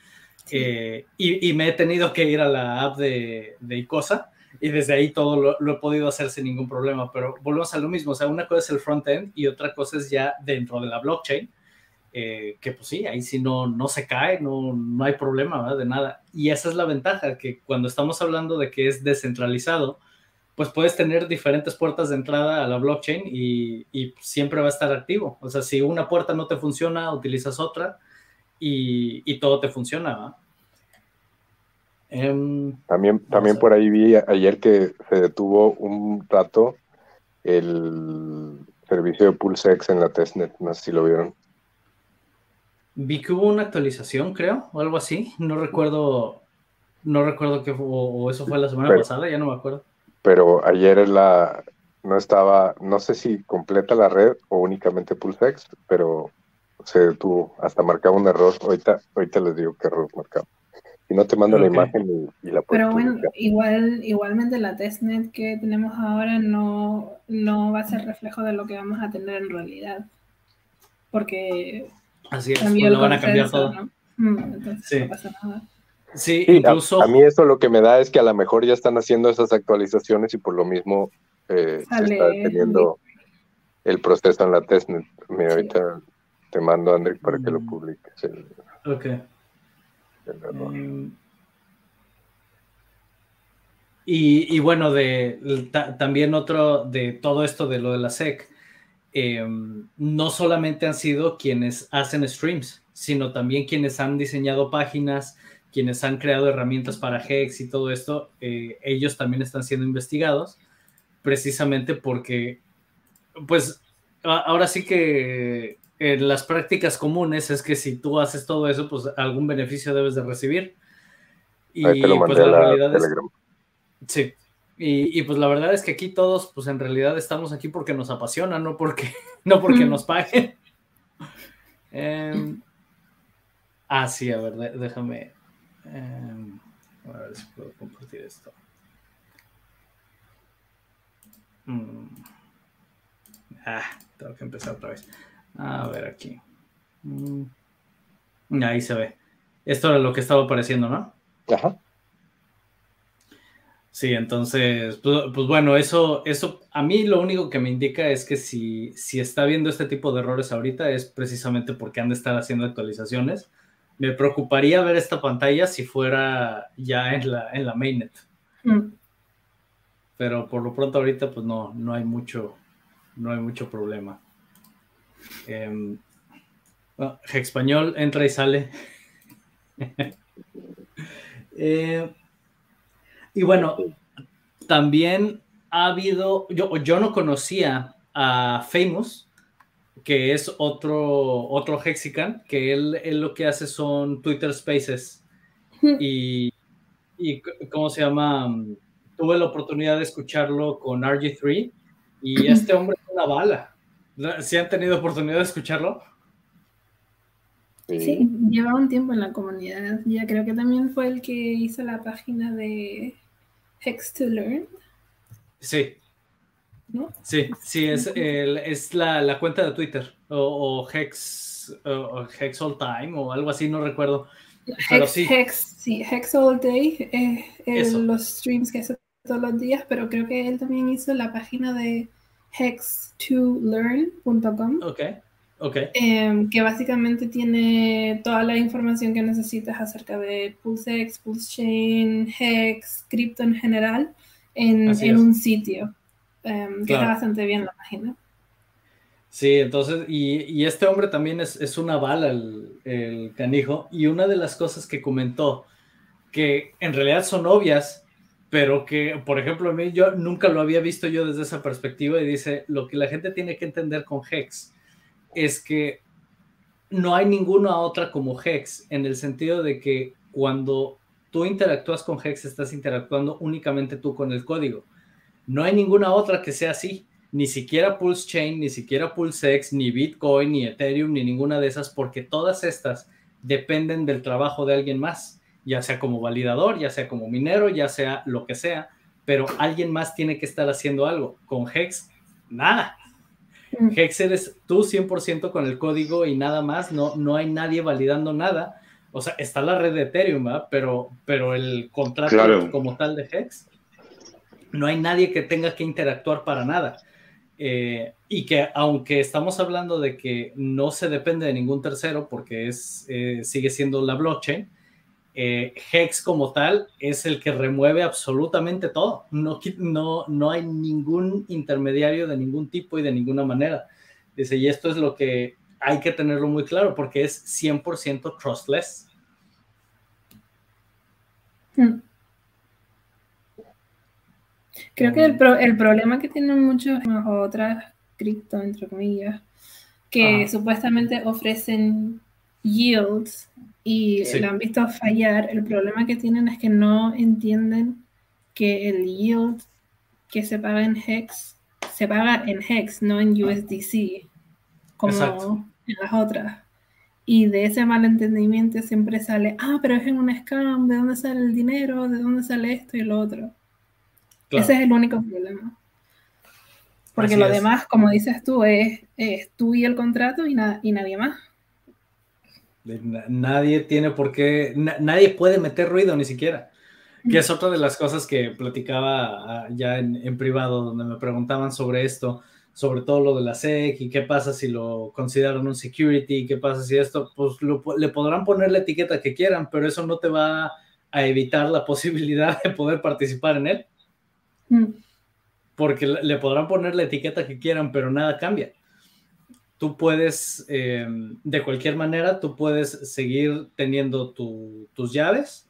Eh, y, y, me he tenido que ir a la app de, de Icosa y desde ahí todo lo, lo, he podido hacer sin ningún problema, pero volvemos a lo mismo, o sea, una cosa es el front-end y otra cosa es ya dentro de la blockchain, eh, que pues sí, ahí sí no, no se cae, no, no hay problema ¿verdad? de nada. Y esa es la ventaja, que cuando estamos hablando de que es descentralizado, pues puedes tener diferentes puertas de entrada a la blockchain y, y siempre va a estar activo. O sea, si una puerta no te funciona, utilizas otra y, y todo te funciona. Um, también también por ahí vi ayer que se detuvo un rato el servicio de PulseX en la testnet, no sé si lo vieron. Vi que hubo una actualización, creo, o algo así. No recuerdo, no recuerdo que o, eso fue la semana pero, pasada, ya no me acuerdo. Pero ayer la no estaba, no sé si completa la red o únicamente PulseX, pero se detuvo, hasta marcaba un error. Ahorita, ahorita les digo qué error marcaba. Y no te mando okay. la imagen y, y la Pero bueno, igual, igualmente la testnet que tenemos ahora no, no va a ser reflejo de lo que vamos a tener en realidad. Porque Así es, pues lo van a cambiar todo. ¿no? Mm, entonces sí. no pasa nada. Sí, sí incluso. A, a, mí eso lo que me da es que a lo mejor ya están haciendo esas actualizaciones y por lo mismo eh, se está teniendo el proceso en la testnet. Mira, sí. ahorita te mando a André para que lo Mm. publiques. El, Ok. el. Mm. Y, y bueno, de ta- también otro de todo esto de lo de la SEC, eh, no solamente han sido quienes hacen streams, sino también quienes han diseñado páginas, quienes han creado herramientas para Hex y todo esto, eh, ellos también están siendo investigados, precisamente porque, pues, a- ahora sí que en las prácticas comunes es que si tú haces todo eso, pues algún beneficio debes de recibir. Y Ahí te lo pues mandé a la la realidad es, Telegram. sí. Y, pues la verdad es que aquí todos, pues en realidad estamos aquí porque nos apasiona, no porque, no porque nos paguen. Eh, ah, sí, a ver, déjame. eh, a ver si puedo compartir esto. Mm. Ah, tengo que empezar otra vez. A ver aquí. Mm. Ahí se ve. Esto era lo que estaba apareciendo, ¿no? Ajá. Sí, entonces, pues, pues, bueno, eso, eso a mí lo único que me indica es que si, si está viendo este tipo de errores ahorita es precisamente porque han de estar haciendo actualizaciones. Me preocuparía ver esta pantalla si fuera ya en la, en la mainnet. Mm. Pero por lo pronto ahorita pues no, no hay mucho, no hay mucho problema. Eh, bueno, Español entra y sale. eh, y bueno, también ha habido, yo, yo no conocía a Famous, que es otro, otro Hexican, que él, él lo que hace son Twitter Spaces. Y, y ¿cómo se llama? Tuve la oportunidad de escucharlo con RG3 y este hombre es una bala. ¿Sí han tenido oportunidad de escucharlo? Sí. sí, lleva un tiempo en la comunidad. Ya creo que también fue el que hizo la página de Hex to Learn. Sí. ¿No? Sí, sí, es, el, es la, la, cuenta de Twitter o, o Hex, o Hex All Time o algo así, no recuerdo. Pero Hex, sí. Hex, sí, Hex All Day, eh, eh, los streams que hace todos los días, pero creo que él también hizo la página de hex2learn.com. Ok. Okay. Eh, que básicamente tiene toda la información que necesitas acerca de PulseX, PulseChain, Hex, cripto en general, en, en un sitio. Eh, que claro. está bastante bien la página. Sí, entonces, y, y este hombre también es, es una bala, el, el, canijo, y una de las cosas que comentó, que en realidad son obvias, pero que, por ejemplo, a mí yo nunca lo había visto yo desde esa perspectiva y dice, lo que la gente tiene que entender con Hex es que no hay ninguna otra como Hex, en el sentido de que cuando tú interactúas con Hex, estás interactuando únicamente tú con el código. No hay ninguna otra que sea así, ni siquiera Pulse Chain, ni siquiera PulseX, ni Bitcoin, ni Ethereum, ni ninguna de esas, porque todas estas dependen del trabajo de alguien más ya sea como validador, ya sea como minero, ya sea lo que sea, pero alguien más tiene que estar haciendo algo. Con Hex, nada. Mm. Hex eres tú 100% con el código y nada más, no, no hay nadie validando nada. O sea, está la red de Ethereum, pero, pero el contrato como tal de Hex, no hay nadie que tenga que interactuar para nada. Eh, y que aunque estamos hablando de que no se depende de ningún tercero porque es, eh, sigue siendo la blockchain, eh, Hex como tal es el que remueve absolutamente todo. No, no, no hay ningún intermediario de ningún tipo y de ninguna manera. Dice, y esto es lo que hay que tenerlo muy claro porque es 100% trustless. Hmm. Creo que el, el, problema que tienen muchos otras cripto, entre comillas, que supuestamente ofrecen yields y lo han visto fallar. El problema que tienen es que no entienden que el yield que se paga en Hex se paga en Hex, no en USDC, como en las otras. Y de ese malentendimiento siempre sale, ah, pero es en un scam, ¿de dónde sale el dinero? ¿De dónde sale esto y lo otro? Ese es el único problema. Porque lo demás, como dices tú, es, tú y el contrato y, y nadie más. Nadie tiene por qué, nadie puede meter ruido ni siquiera. Que es otra de las cosas que platicaba ah, ya en, privado, donde me preguntaban sobre esto, sobre todo lo de la SEC y qué pasa si lo consideran un security, qué pasa si esto, pues le podrán poner la etiqueta que quieran, pero eso no te va a evitar la posibilidad de poder participar en él. Mm. Porque le podrán poner la etiqueta que quieran, pero nada cambia tú puedes, eh, de cualquier manera, tú puedes seguir teniendo tus llaves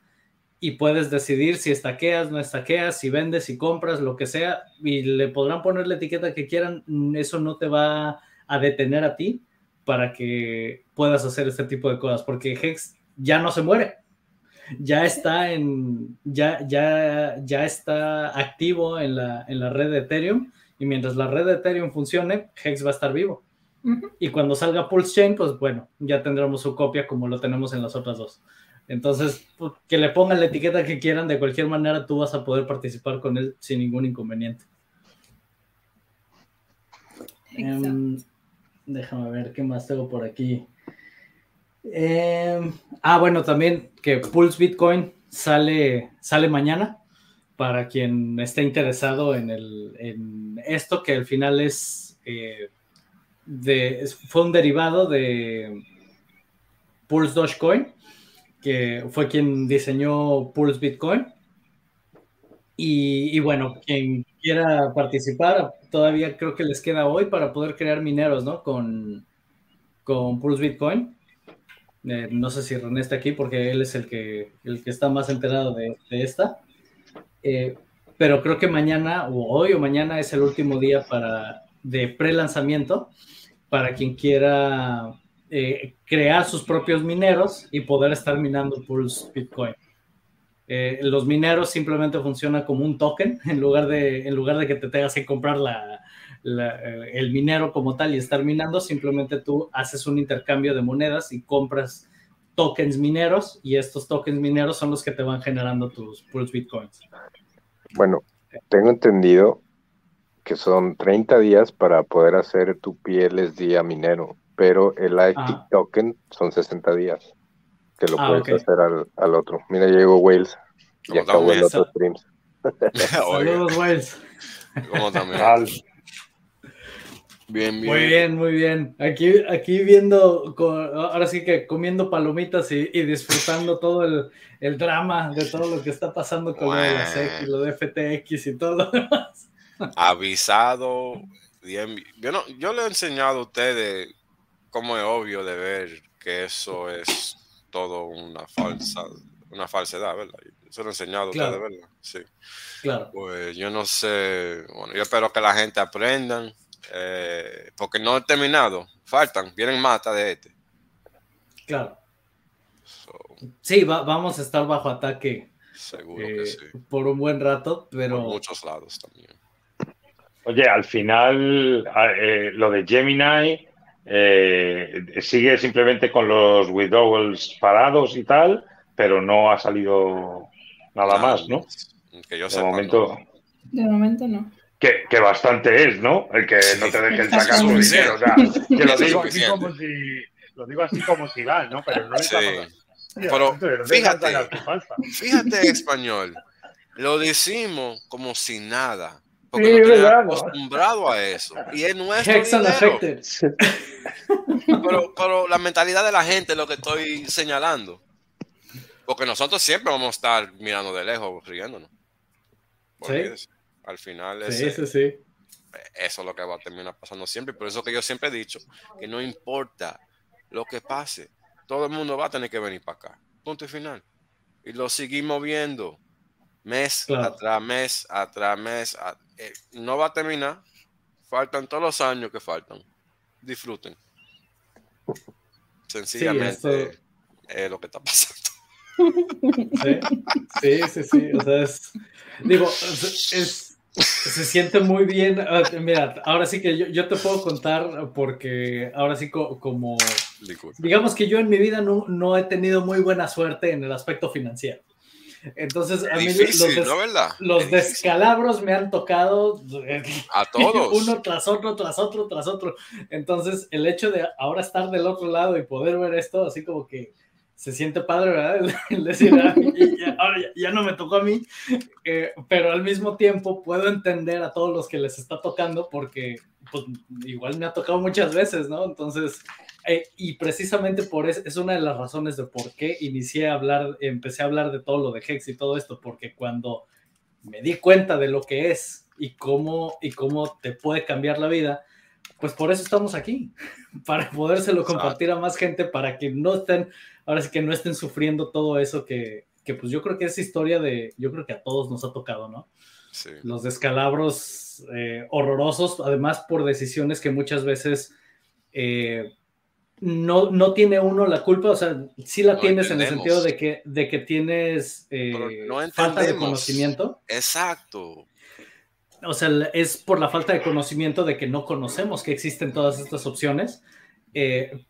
y puedes decidir si estaqueas, no estaqueas, si vendes, si compras, lo que sea, y le podrán poner la etiqueta que quieran, eso no te va a detener a ti para que puedas hacer este tipo de cosas, porque Hex ya no se muere, ya está en, ya, ya, ya está activo en la, en la red de Ethereum, y mientras la red de Ethereum funcione, Hex va a estar vivo. Y cuando salga Pulse Chain, pues bueno, ya tendremos su copia como lo tenemos en las otras dos. Entonces, pues, que le pongan la etiqueta que quieran, de cualquier manera tú vas a poder participar con él sin ningún inconveniente. Em, déjame ver qué más tengo por aquí. Em, ah, bueno, también que Pulse Bitcoin sale, sale mañana para quien esté interesado en, el, en esto, que al final es eh, fue un derivado de Pulse Dogecoin, que fue quien diseñó Pulse Bitcoin. Y, bueno, quien quiera participar, todavía creo que les queda hoy para poder crear mineros, ¿no? Con, con Pulse Bitcoin. Eh, no sé si René está aquí porque él es el que, el que está más enterado de, esta. Eh, pero creo que mañana o hoy o mañana es el último día para de pre-lanzamiento para quien quiera eh, crear sus propios mineros y poder estar minando Pulse Bitcoin. Eh, los mineros simplemente funcionan como un token en lugar de, en lugar de que te tengas que comprar la, eh, el minero como tal y estar minando, simplemente tú haces un intercambio de monedas y compras tokens mineros y estos tokens mineros son los que te van generando tus Pulse Bitcoins. Bueno, tengo entendido que son 30 días para poder hacer tu PLSD a minero, pero el IT ah. token son 60 días, que lo ah, puedes hacer al, otro. Mira, llegó Wales y acabó el otro streams. Saludos, Wales. ¿Cómo también? Bien, bien. Muy bien, muy bien. Aquí, aquí viendo, ahora sí que comiendo palomitas y, disfrutando todo el, drama de todo lo que está pasando con la SEC y lo de FTX y todo lo demás avisado. Yo, no, yo le he enseñado a ustedes cómo es obvio de ver que eso es todo una falsa, una falsedad, ¿verdad? Eso lo he enseñado a ustedes, ¿verdad? Sí. Claro. Pues yo no sé, bueno, yo espero que la gente aprendan, eh, porque no he terminado, faltan, vienen más hasta de este. Claro. So, Sí, va- vamos a estar bajo ataque seguro eh, que sí. por un buen rato, Por pero muchos lados también. Oye, al final a- eh, lo de Gemini eh, sigue simplemente con los withdrawals parados y tal, pero no ha salido nada más, ¿no? Que yo De sepa, momento, no. De momento no. que, que bastante es, ¿no? El que no te dejen sacar tu dinero. O sea, que lo digo así como si lo digo así como si va, ¿no? Pero no le Sí. Pero fíjate. Fíjate, español, lo decimos como si nada. Porque Sí, no acostumbrado a eso. Y es nuestro. Pero, pero la mentalidad de la gente es lo que estoy señalando. Porque nosotros siempre vamos a estar mirando de lejos, riéndonos. Olvídese. Al final Sí, ese- sí, sí. eso es lo que va a terminar pasando siempre. Por eso que yo siempre he dicho que no importa lo que pase, todo el mundo va a tener que venir para acá. Punto y final. Y lo seguimos viendo mes Claro. atrás mes, atrás mes. a- eh, no va a terminar. Faltan todos los años que faltan. Disfruten. Sencillamente es lo que está pasando. Sí, sí, sí, sí. O sea, es. Digo, es. es- se siente muy bien. Ah, Mira, ahora sí que yo, yo te puedo contar porque ahora sí co- como... Digamos que yo en mi vida no, no he tenido muy buena suerte en el aspecto financiero. Entonces, a mí los, des- ¿no verdad? los descalabros me han tocado eh, A todos. uno tras otro, tras otro, tras otro. Entonces, el hecho de ahora estar del otro lado y poder ver esto, así como que se siente padre, ¿verdad? El- decir, "Ah, ya, ahora ya, ya no me tocó a mí, Eh, pero al mismo tiempo puedo entender a todos los que les está tocando porque pues, igual me ha tocado muchas veces, ¿no? Entonces, eh, y precisamente por eso es una de las razones de por qué inicié a hablar, empecé a hablar de todo lo de Hex y todo esto, porque cuando me di cuenta de lo que es y cómo, y cómo te puede cambiar la vida, pues por eso estamos aquí, para podérselo compartir a más gente, para que no estén, ahora sí que no estén sufriendo todo eso que, que pues yo creo que es historia de, yo creo que a todos nos ha tocado, ¿no? Sí. Los descalabros eh, horrorosos, además por decisiones que muchas veces eh, no, no tiene uno la culpa, o sea, sí la No tienes en el sentido de que, de que tienes eh, no falta de conocimiento. Exacto. O sea, es por la falta de conocimiento de que no conocemos que existen todas estas opciones. eh,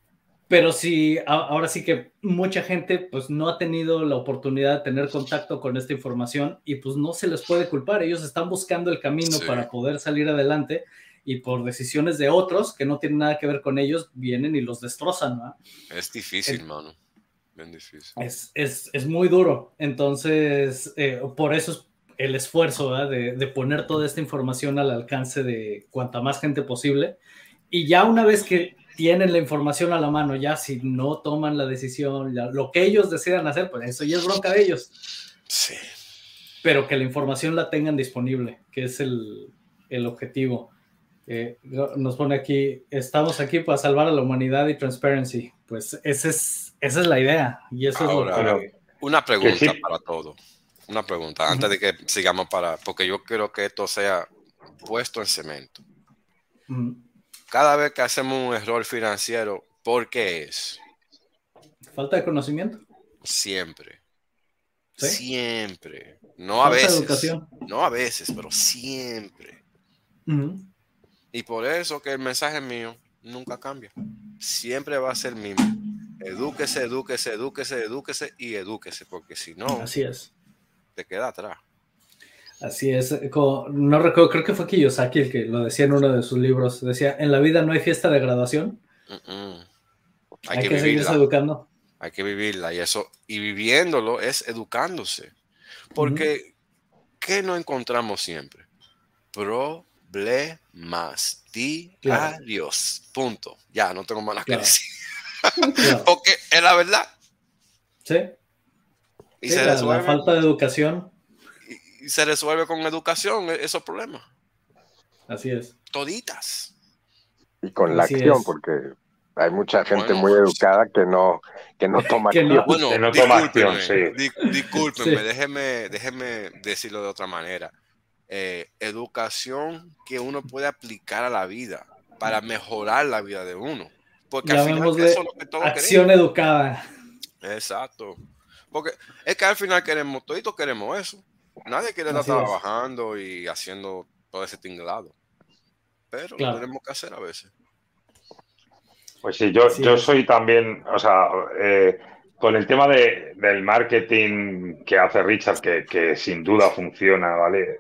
pero sí, ahora sí que mucha gente pues no ha tenido la oportunidad de tener contacto con esta información y pues no se les puede culpar. Ellos están buscando el camino Sí. para poder salir adelante y por decisiones de otros que no tienen nada que ver con ellos, vienen y los destrozan. ¿no? Es difícil, Es- mano. Bien difícil. Es, es, es muy duro. Entonces, eh, por eso es el esfuerzo de, de poner toda esta información al alcance de cuanta más gente posible. Y ya una vez que tienen la información a la mano, ya si no toman la decisión, ya lo que ellos decidan hacer, pues eso ya es bronca de ellos. Sí. Pero que la información la tengan disponible, que es el, el objetivo. Eh, nos pone aquí, estamos aquí para salvar a la humanidad y transparency. Pues ese es, esa es la idea. Y eso Ahora, es lo que... Una pregunta sí. para todo. Una pregunta, antes de que sigamos para, porque yo quiero que esto sea puesto en cemento. Mm, Cada vez que hacemos un error financiero, ¿por qué es? Falta de conocimiento. Siempre. ¿Sí? Siempre. No a Falta veces. educación. No a veces, pero siempre. Y por eso que el mensaje mío nunca cambia. Siempre va a ser el mismo. Edúquese, edúquese, edúquese, edúquese y edúquese, porque si no, Así es. te queda atrás. Así es. Como- no recuerdo, creo que fue Kiyosaki el que lo decía en uno de sus libros. Decía, en la vida no hay fiesta de graduación. Hay, Hay, que, que, seguirse vivirla. educando. Hay que vivirla. Y eso, y viviéndolo es educándose. Porque, ¿qué no encontramos siempre? Problemas Claro. diarios. Punto. Ya, no tengo más nada que Claro. decir. Claro. Porque es la verdad. Sí. Y, Sí, se la, falta de educación. Y- se resuelve con educación e- esos problemas. Así es. Toditas. Y con la Así acción, es. porque Hay mucha gente muy educada que no, que no toma que acción. bueno, que no toma acción, discúlpenme, sí. di- discúlpenme, Sí. déjeme, déjeme decirlo de otra manera. Eh, educación que uno puede aplicar a la vida para mejorar la vida de uno. Porque al final eso es lo que todos Acción educada. queremos. Exacto. Porque es que al final queremos, toditos queremos eso. Nadie quiere estar trabajando y haciendo todo ese tinglado. Pero Claro. lo tenemos que hacer a veces. Pues sí, yo, Sí, yo soy también, o sea, eh, con el tema de, del marketing que hace Richard, que, que sin duda funciona, ¿vale?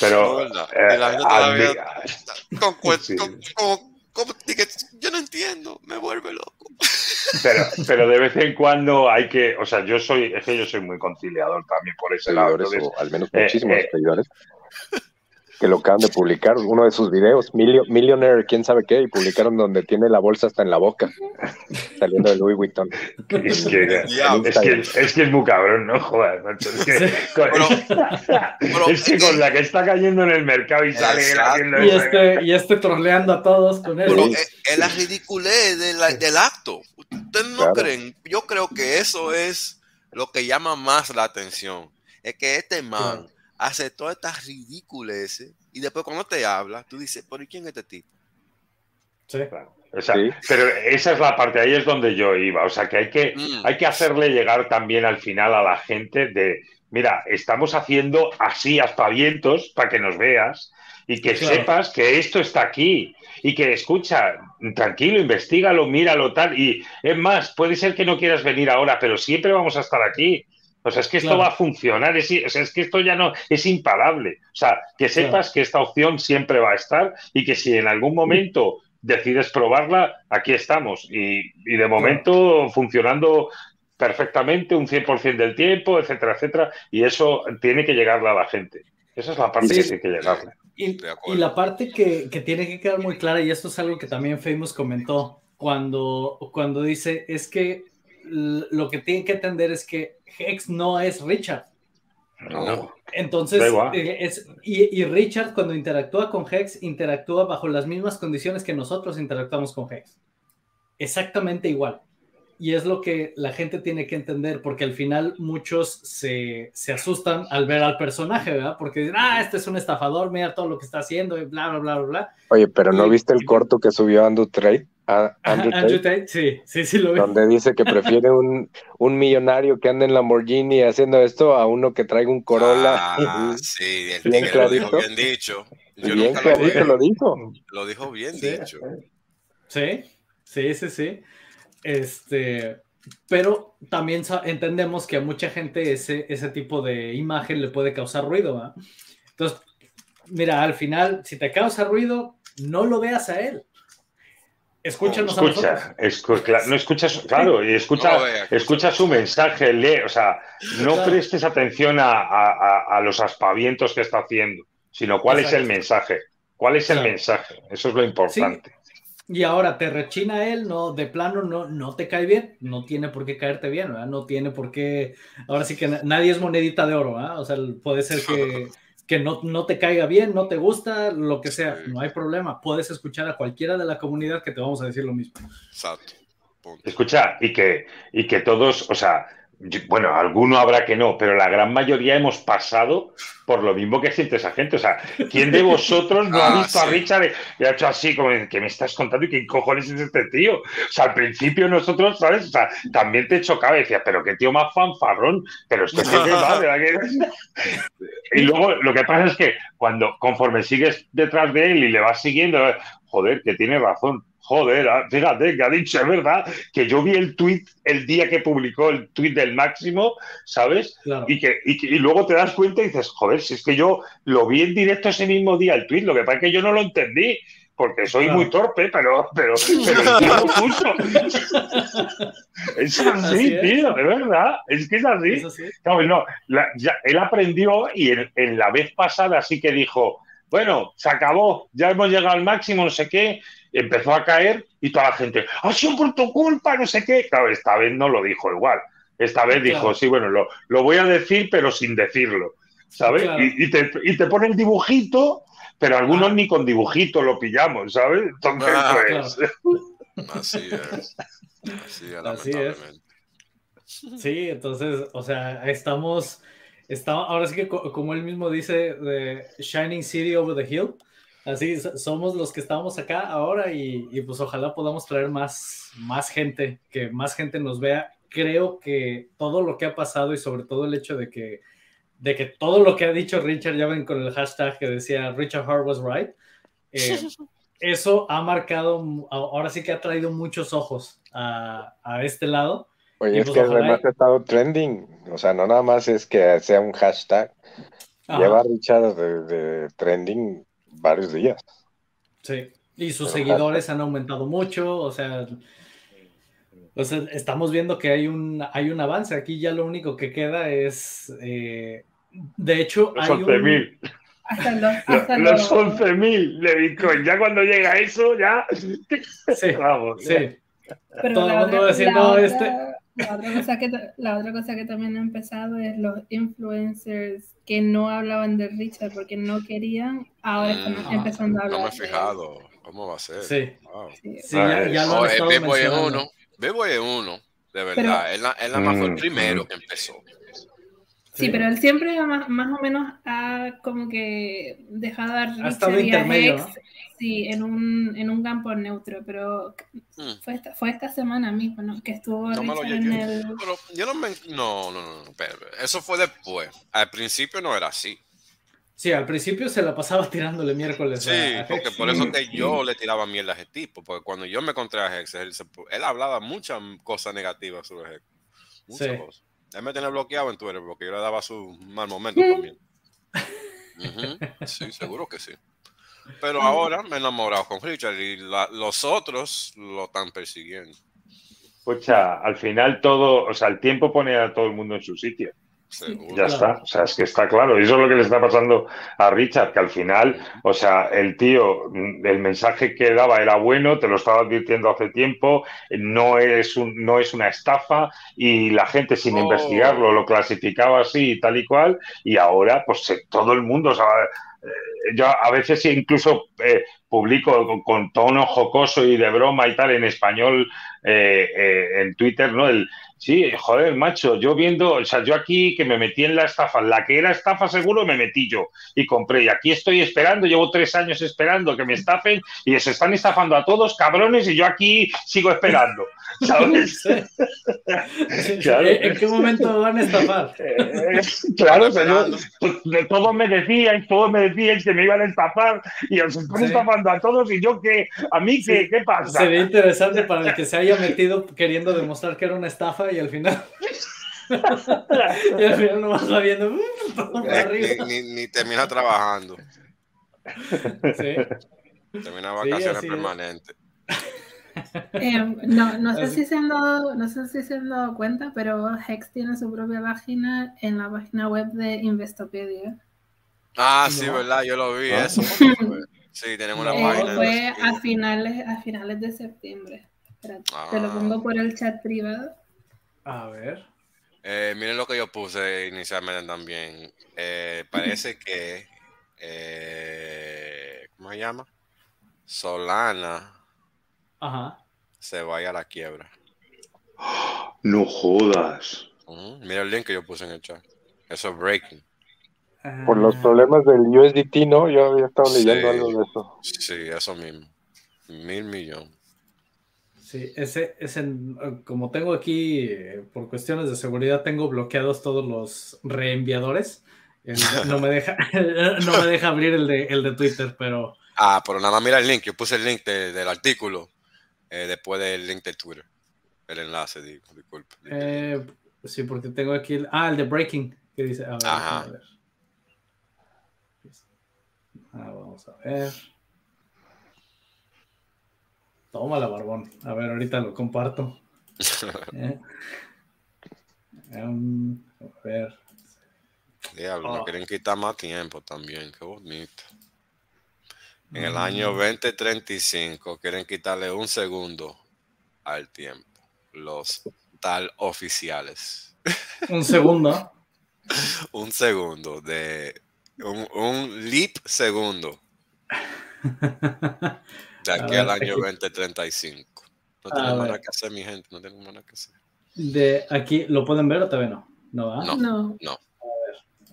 Pero No, ¿verdad? eh, Y la gente todavía- admi- Con cuen- Sí. con- con- con tickets, yo no entiendo, me vuelve loco. pero, pero de vez en cuando hay que, o sea, yo soy, es que yo soy muy conciliador también por ese lado. Entonces, o al menos eh, muchísimos eh. seguidores, que lo acaban de publicar, uno de sus videos, Millionaire, quién sabe qué, y publicaron donde tiene la bolsa hasta en la boca, saliendo de Louis Vuitton. es que, es que, es que es muy cabrón, ¿no? Joder, macho, es que, con, pero- es que con la que está cayendo en el mercado y sale él Exacto. haciendo Y este, y este troleando a todos con él. Pero Sí. es, es la ridiculez de la- del acto. ¿Ustedes no Claro. creen? Yo creo que eso es lo que llama más la atención. Es que este man hace todas estas ridiculeces y después cuando te habla, tú dices, ¿pero ¿y quién es este tipo? Sí. O sea, Sí. Pero esa es la parte, ahí es donde yo iba. O sea, que hay que, Mm. hay que hacerle llegar también al final a la gente de, mira, estamos haciendo así aspavientos para que nos veas y que Claro. sepas que esto está aquí y que escucha, tranquilo, investigalo, míralo tal. Y es más, puede ser que no quieras venir ahora, pero siempre vamos a estar aquí. O sea, es que esto Claro. va a funcionar, es, o sea, es que esto ya no es imparable. O sea, que sepas que esta opción siempre va a estar y que si en algún momento decides probarla, aquí estamos. Y, y de momento funcionando perfectamente un 100% del tiempo, etcétera, etcétera. Y eso tiene que llegarle a la gente. Esa es la parte Sí. que tiene que llegarle. Y, la parte que, que tiene que quedar muy clara, y esto es algo que también Famous comentó, cuando, cuando dice, es que lo que tienen que entender es que Hex no es Richard. No. Entonces, eh, es, y, y Richard cuando interactúa con Hex, interactúa bajo las mismas condiciones que nosotros interactuamos con Hex. Exactamente igual. Y es lo que la gente tiene que entender, porque al final muchos se, se asustan al ver al personaje, ¿verdad? Porque dicen, ah, este es un estafador, mira todo lo que está haciendo, y bla, bla, bla, bla, bla. Oye, pero ¿no Y- viste el corto que subió Andrew Tate? A- Andrew Andrew Tate, Tate, sí, sí, sí lo vi. donde dice que prefiere un, un millonario que anda en Lamborghini haciendo esto a uno que traiga un Corolla. Ah, sí, el Bien lo dijo bien dicho. Yo Bien nunca lo lo dijo. Lo dijo bien Sí. dicho. Sí, sí, sí, sí. Este, pero también entendemos que a mucha gente ese, ese tipo de imagen le puede causar ruido. Entonces, mira, al final, si te causa ruido, no lo veas a él. Escúchanos a nosotros. Escucha, no escuchas, claro, y escucha, No lo vea, escucha su mensaje, lee, o sea, no Claro. prestes atención a, a- los aspavientos que está haciendo, sino cuál es el mensaje, cuál es el Claro. mensaje, eso es lo importante. Y ahora te rechina él, no, de plano no, no te cae bien, no tiene por qué caerte bien, ¿verdad? No tiene por qué, ahora sí que na- nadie es monedita de oro, ¿verdad? O sea, puede ser que, que no, no te caiga bien, no te gusta, lo que sea, Sí. no hay problema, puedes escuchar a cualquiera de la comunidad que te vamos a decir lo mismo. Exacto. Punto. Escucha, y que, y que todos, o sea, bueno, alguno habrá que no, pero la gran mayoría hemos pasado por lo mismo que siente esa gente. O sea, ¿quién de vosotros no ha Ah, visto a. Richard y ha hecho así, como que me estás contando y qué cojones es este tío? O sea, al principio nosotros, ¿sabes? O sea, también te chocaba y decías, pero qué tío más fanfarrón, pero este tío qué va, ¿verdad que-?" Y luego lo que pasa es que cuando, conforme sigues detrás de él y le vas siguiendo, joder, que tiene razón. Joder, ah, fíjate que ha dicho, es verdad, que yo vi el tweet el día que publicó el tweet del máximo, ¿sabes? Claro. Y, que, y, luego te das cuenta y dices, joder, si es que yo lo vi en directo ese mismo día el tweet, lo que pasa es que yo no lo entendí, porque soy Claro. muy torpe, pero, pero, pero lo puso. es así, Así es. tío, de verdad, es que es así. Sí. No, no, la- ya- él aprendió y en, en la vez pasada sí que dijo, bueno, se acabó, ya hemos llegado al máximo, no sé qué, empezó a caer y toda la gente, ha sido por tu culpa, no sé qué. Claro, esta vez no lo dijo igual. Esta vez Claro. dijo, sí, bueno, lo, lo voy a decir, pero sin decirlo, ¿sabes? Claro. Y, y te, y te pone el dibujito, pero algunos Ah. ni con dibujito lo pillamos, ¿sabes? Entonces, Ah, pues, Así es. Así es, Así es. Sí, entonces, o sea, estamos, estamos, ahora sí que como él mismo dice, de Shining City over the Hill, así somos los que estamos acá ahora y, y, pues ojalá podamos traer más, más gente, que más gente nos vea. Creo que todo lo que ha pasado y sobre todo el hecho de que, de que todo lo que ha dicho Richard, ya ven con el hashtag que decía Richard Hart was right, eh, eso ha marcado, ahora sí que ha traído muchos ojos a, a este lado Oye, es pues que además ha estado trending, o sea, no nada más es que sea un hashtag, lleva Richard de, trending varios días. Sí, y sus seguidores han aumentado mucho, o sea, estamos viendo que hay un, hay un avance, aquí ya lo único que queda es, eh, de hecho, los hay un... Hasta los, hasta los, 11.000 de Bitcoin, ya cuando llega eso, ya... Sí, Vamos, sí. Todo el mundo diciendo, este la otra, cosa que, la otra cosa que también ha empezado es los influencers que no hablaban de Richard porque no querían, ahora están mm, empezando a hablar. No me he fijado, ¿cómo va a ser? Sí, sí. ya, ya, lo he Bebo es uno, Bebo es uno, de verdad, él, él nada más fue el mm, primero mm. que empezó. Sí, pero él siempre más, más, o menos ha como que dejado a Richard y a Hex sí, en, un, en un campo neutro, pero mm. fue, esta, fue esta semana mismo, ¿no? Que estuvo Richard en el... Pero yo no me... No, no, no, no pero eso fue después. Al principio no era así. Sí, al principio se la pasaba tirándole miércoles. Sí, porque por eso que yo le tiraba mierda a ese tipo, porque cuando yo me encontré a Hex, él, él hablaba muchas cosas negativas sobre Hex. Muchas cosas. Él me tenía bloqueado en Twitter porque yo le daba su mal momento también. Sí, seguro que sí. Pero ahora me he enamorado con Richard y los otros lo están persiguiendo. Pucha, al final todo, o sea, el tiempo pone a todo el mundo en su sitio. Ya está, o sea, es que está claro. Y eso es lo que le está pasando a Richard, que al final, o sea, el tío, el mensaje que daba era bueno, te lo estaba advirtiendo hace tiempo, no es, un, no es una estafa y la gente sin oh. investigarlo lo clasificaba así y tal y cual, y ahora, pues todo el mundo, o sea, eh, yo a veces incluso eh, publico con, tono jocoso y de broma y tal en español eh, en Twitter, ¿no? El, Sí, joder, macho, yo viendo, o sea, yo aquí que me metí en la estafa, la que era estafa seguro me metí yo y compré. Y aquí estoy esperando, llevo tres años esperando que me estafen y se están estafando a todos, cabrones, y yo aquí sigo esperando. ¿Sabes? ¿En qué momento van a estafar? Eh, claro, pero pues, todos me decían, todos me decían que me iban a estafar y os están estafando a todos y yo que, a mí, ¿qué, ¿qué pasa? Sería interesante para el que se haya metido queriendo demostrar que era una estafa y al final. y al final no va viendo. Uh, ni, ni, termina trabajando. Sí. Termina vacaciones permanentes. Eh, no, no sé, si se han dado, no sé si se han dado cuenta, pero Hex tiene su propia página en la página web de Investopedia. Ah, sí, verdad, yo lo vi eso. Sí, tenemos una eh, página. Fue a finales, a finales de septiembre. Te lo pongo ah. por el chat privado. A ver. Eh, miren lo que yo puse inicialmente también. Eh, parece que. Eh, ¿Cómo se llama? Solana. Ajá. Se vaya a la quiebra. No jodas. Mira el link que yo puse en el chat. Eso es breaking. Por los problemas del USDT, ¿no? Yo había estado leyendo algo de eso. Sí, eso mismo. Mil millones. Sí, ese, ese, como tengo aquí, por cuestiones de seguridad, tengo bloqueados todos los reenviadores. No me deja, no me deja abrir el de, el de Twitter, pero. Ah, pero nada más mira el link. Yo puse el link del artículo eh, después del link de Twitter. El enlace, disculpe. Eh, sí, porque tengo aquí el. Ah, el de Breaking, que dice. A ver, a ver. Ah, vamos a ver. Tómala, Barbón. A ver, ahorita lo comparto. Eh. Em, a ver. Diablo, me oh. quieren quitar más tiempo también. Qué bonito. En el año 2035 mm. quieren quitarle un segundo al tiempo. Los tal oficiales. Un segundo. un segundo de un, un leap segundo. De aquí al año 2035. No tenemos nada que hacer, mi gente, no tenemos nada que hacer. De aquí, ¿lo pueden ver o todavía no? No, no. no.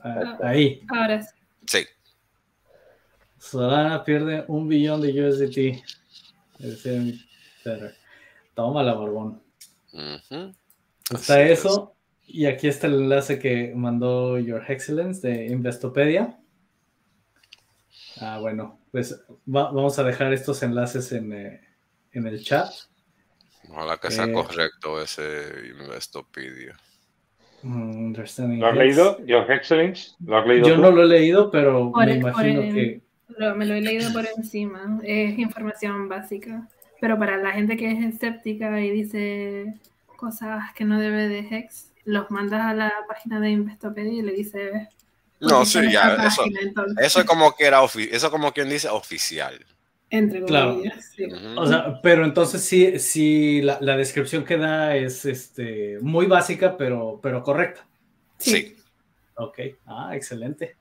A ver, ahí. Ahora sí. Sí. Solana pierde un billón de USDT. Toma la barbón. Está eso. Y aquí está el enlace que mandó Your Excellence de Investopedia. Ah, bueno, pues vamos a dejar estos enlaces en, eh, en el chat. Ojalá que sea eh, correcto ese Investopedia. Mm, ¿Lo has leído, Your Excellence? Yo no lo he leído, pero me imagino que... me lo he leído por encima. Es información básica. Pero para la gente que es escéptica y dice cosas que no debe de Hex, los mandas a la página de Investopedia y le dices. No, sí, ya, eso, eso, es como que era eso como quien dice oficial. Entre comillas, sí. O sea, pero entonces sí, sí la, la, descripción que da es este, muy básica, pero, pero correcta. Sí. Ok, ah, excelente.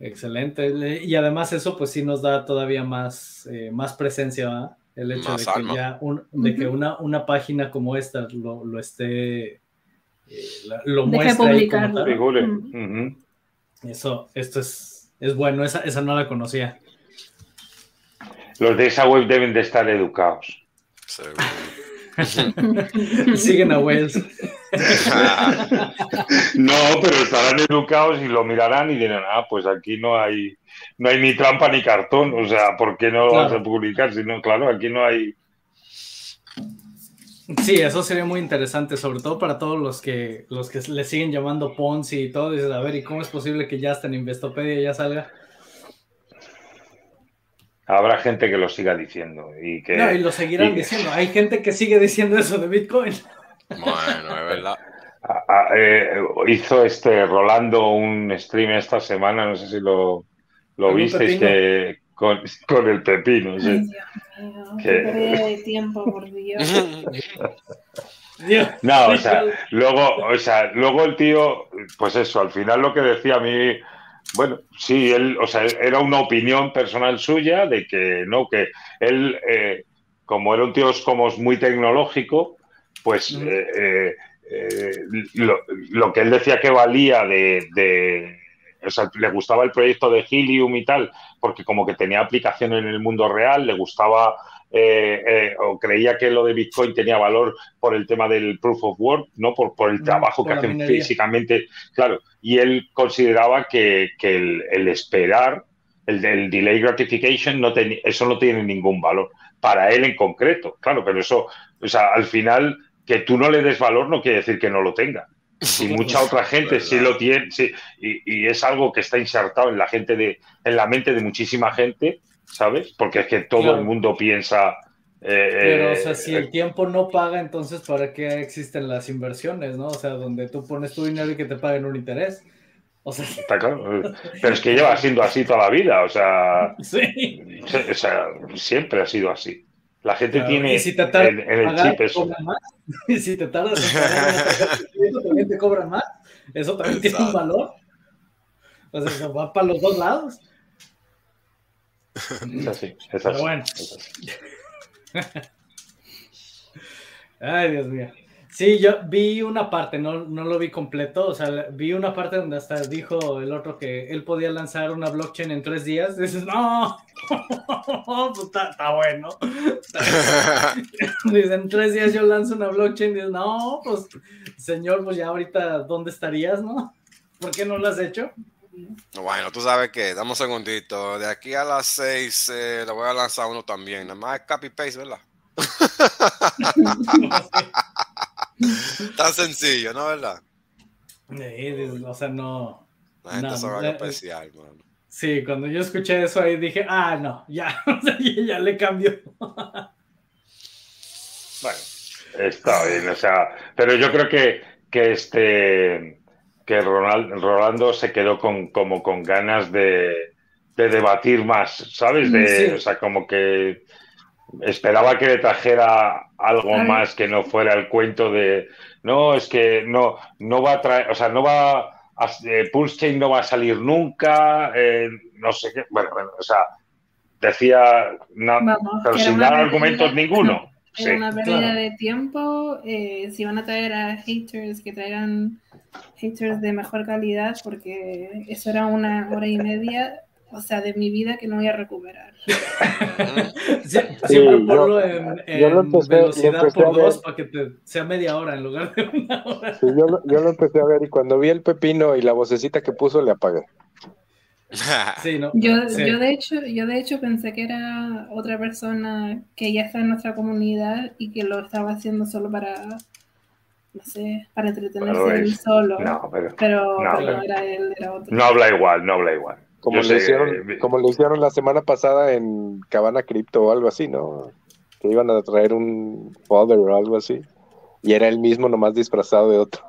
Excelente. Y además eso pues sí nos da todavía más, eh, más presencia, el hecho de que, ya de que una, una página como esta lo, lo esté eh, lo muestra Eso, esto es, es bueno, esa, esa no la conocía. Los de esa web deben de estar educados. Siguen a Wells. no, pero estarán educados y lo mirarán y dirán, ah, pues aquí no hay, no hay ni trampa ni cartón. O sea, ¿por qué no vas a publicar? Si no, claro, aquí no hay Sí, eso sería muy interesante, sobre todo para todos los que los que le siguen llamando Ponzi y todo. Dices, a ver, ¿y cómo es posible que ya hasta en Investopedia ya salga? Habrá gente que lo siga diciendo. Y que, no, y lo seguirán diciendo. Hay gente que sigue diciendo eso de Bitcoin. Bueno, es verdad. Eh, hizo este Rolando un stream esta semana, no sé si lo, lo visteis, que con, con el pepino. ¿sí? Qué de tiempo, por Dios. No, o sea, luego, o sea, luego el tío, pues eso, al final lo que decía a mí, bueno, sí, él, o sea, era una opinión personal suya de que no, que él, eh, como era un tío como muy tecnológico, pues eh, eh, lo, que él decía que valía de, de o sea, le gustaba el proyecto de Helium y tal, porque como que tenía aplicación en el mundo real, le gustaba eh, eh, o creía que lo de Bitcoin tenía valor por el tema del proof of work, ¿no? Por, por el mm, trabajo que hacen físicamente, claro, y él consideraba que, el, esperar, el, del delay gratification, no eso no tiene ningún valor para él en concreto, claro, pero eso, o sea, al final que tú no le des valor no quiere decir que no lo tenga. Y mucha otra gente sí lo tiene, sí, y, es algo que está insertado en la gente de, en la mente de muchísima gente, ¿sabes? Porque es que todo el mundo piensa. Eh, Pero, o sea, si el eh, tiempo no paga, entonces ¿para qué existen las inversiones, no? O sea, donde tú pones tu dinero y que te paguen un interés. O sea, Está claro. Pero es que lleva siendo así toda la vida, o sea. Sí. O sea, siempre ha sido así. La gente tiene en, el chip eso. Más. Y si te tardas en eso también te cobran más. Eso también tiene un valor. O sea, va para los dos lados. Es así, es así. Pero bueno. Ay, Dios mío. Sí, yo vi una parte, no, no lo vi completo, o sea, vi una parte donde hasta dijo el otro que él podía lanzar una blockchain en tres días. Dices, no, pues está, bueno. Dice, en tres días yo lanzo una blockchain. Dices, no, pues, señor, pues ya ahorita, ¿dónde estarías, no? ¿Por qué no lo has hecho? Bueno, tú sabes que, dame un segundito. De aquí a las seis eh, le voy a lanzar uno también. Nada más copy paste, ¿verdad? Tan sencillo, ¿no? ¿Verdad? o sea, no. La gente sabe algo especial, mano. Sí, cuando yo escuché eso ahí dije, ah, no, ya, ya le cambió. bueno, está bien, o sea, pero yo creo que, que este que Rolando se quedó con como con ganas de, de debatir más, ¿sabes? De, O sea, como que esperaba que le trajera algo más que no fuera el cuento de no, es que no, no va a traer, o sea, no va a, eh, Pulse Chain no va a salir nunca, eh, no sé qué, bueno, bueno, o sea, decía, no, pero sin dar argumentos ninguno. era una pérdida de tiempo. Eh, si van a traer a haters, que traigan haters de mejor calidad, porque eso era una hora y media, o sea, de mi vida que no voy a recuperar. siempre ponlo en, velocidad por dos para que te sea media hora en lugar de una hora. yo, yo lo empecé a ver y cuando vi el pepino y la vocecita que puso, le apagué. yo, yo, de hecho, yo de hecho pensé que era otra persona que ya está en nuestra comunidad y que lo estaba haciendo solo para, no sé, para entretenerse él solo. pero, no, era él, era otro. No habla igual, no habla igual. Como, le hicieron, eh, como le hicieron la semana pasada en Cabana Crypto o algo así, ¿no? Que iban a traer un father o algo así. Y era el mismo, nomás disfrazado de otro.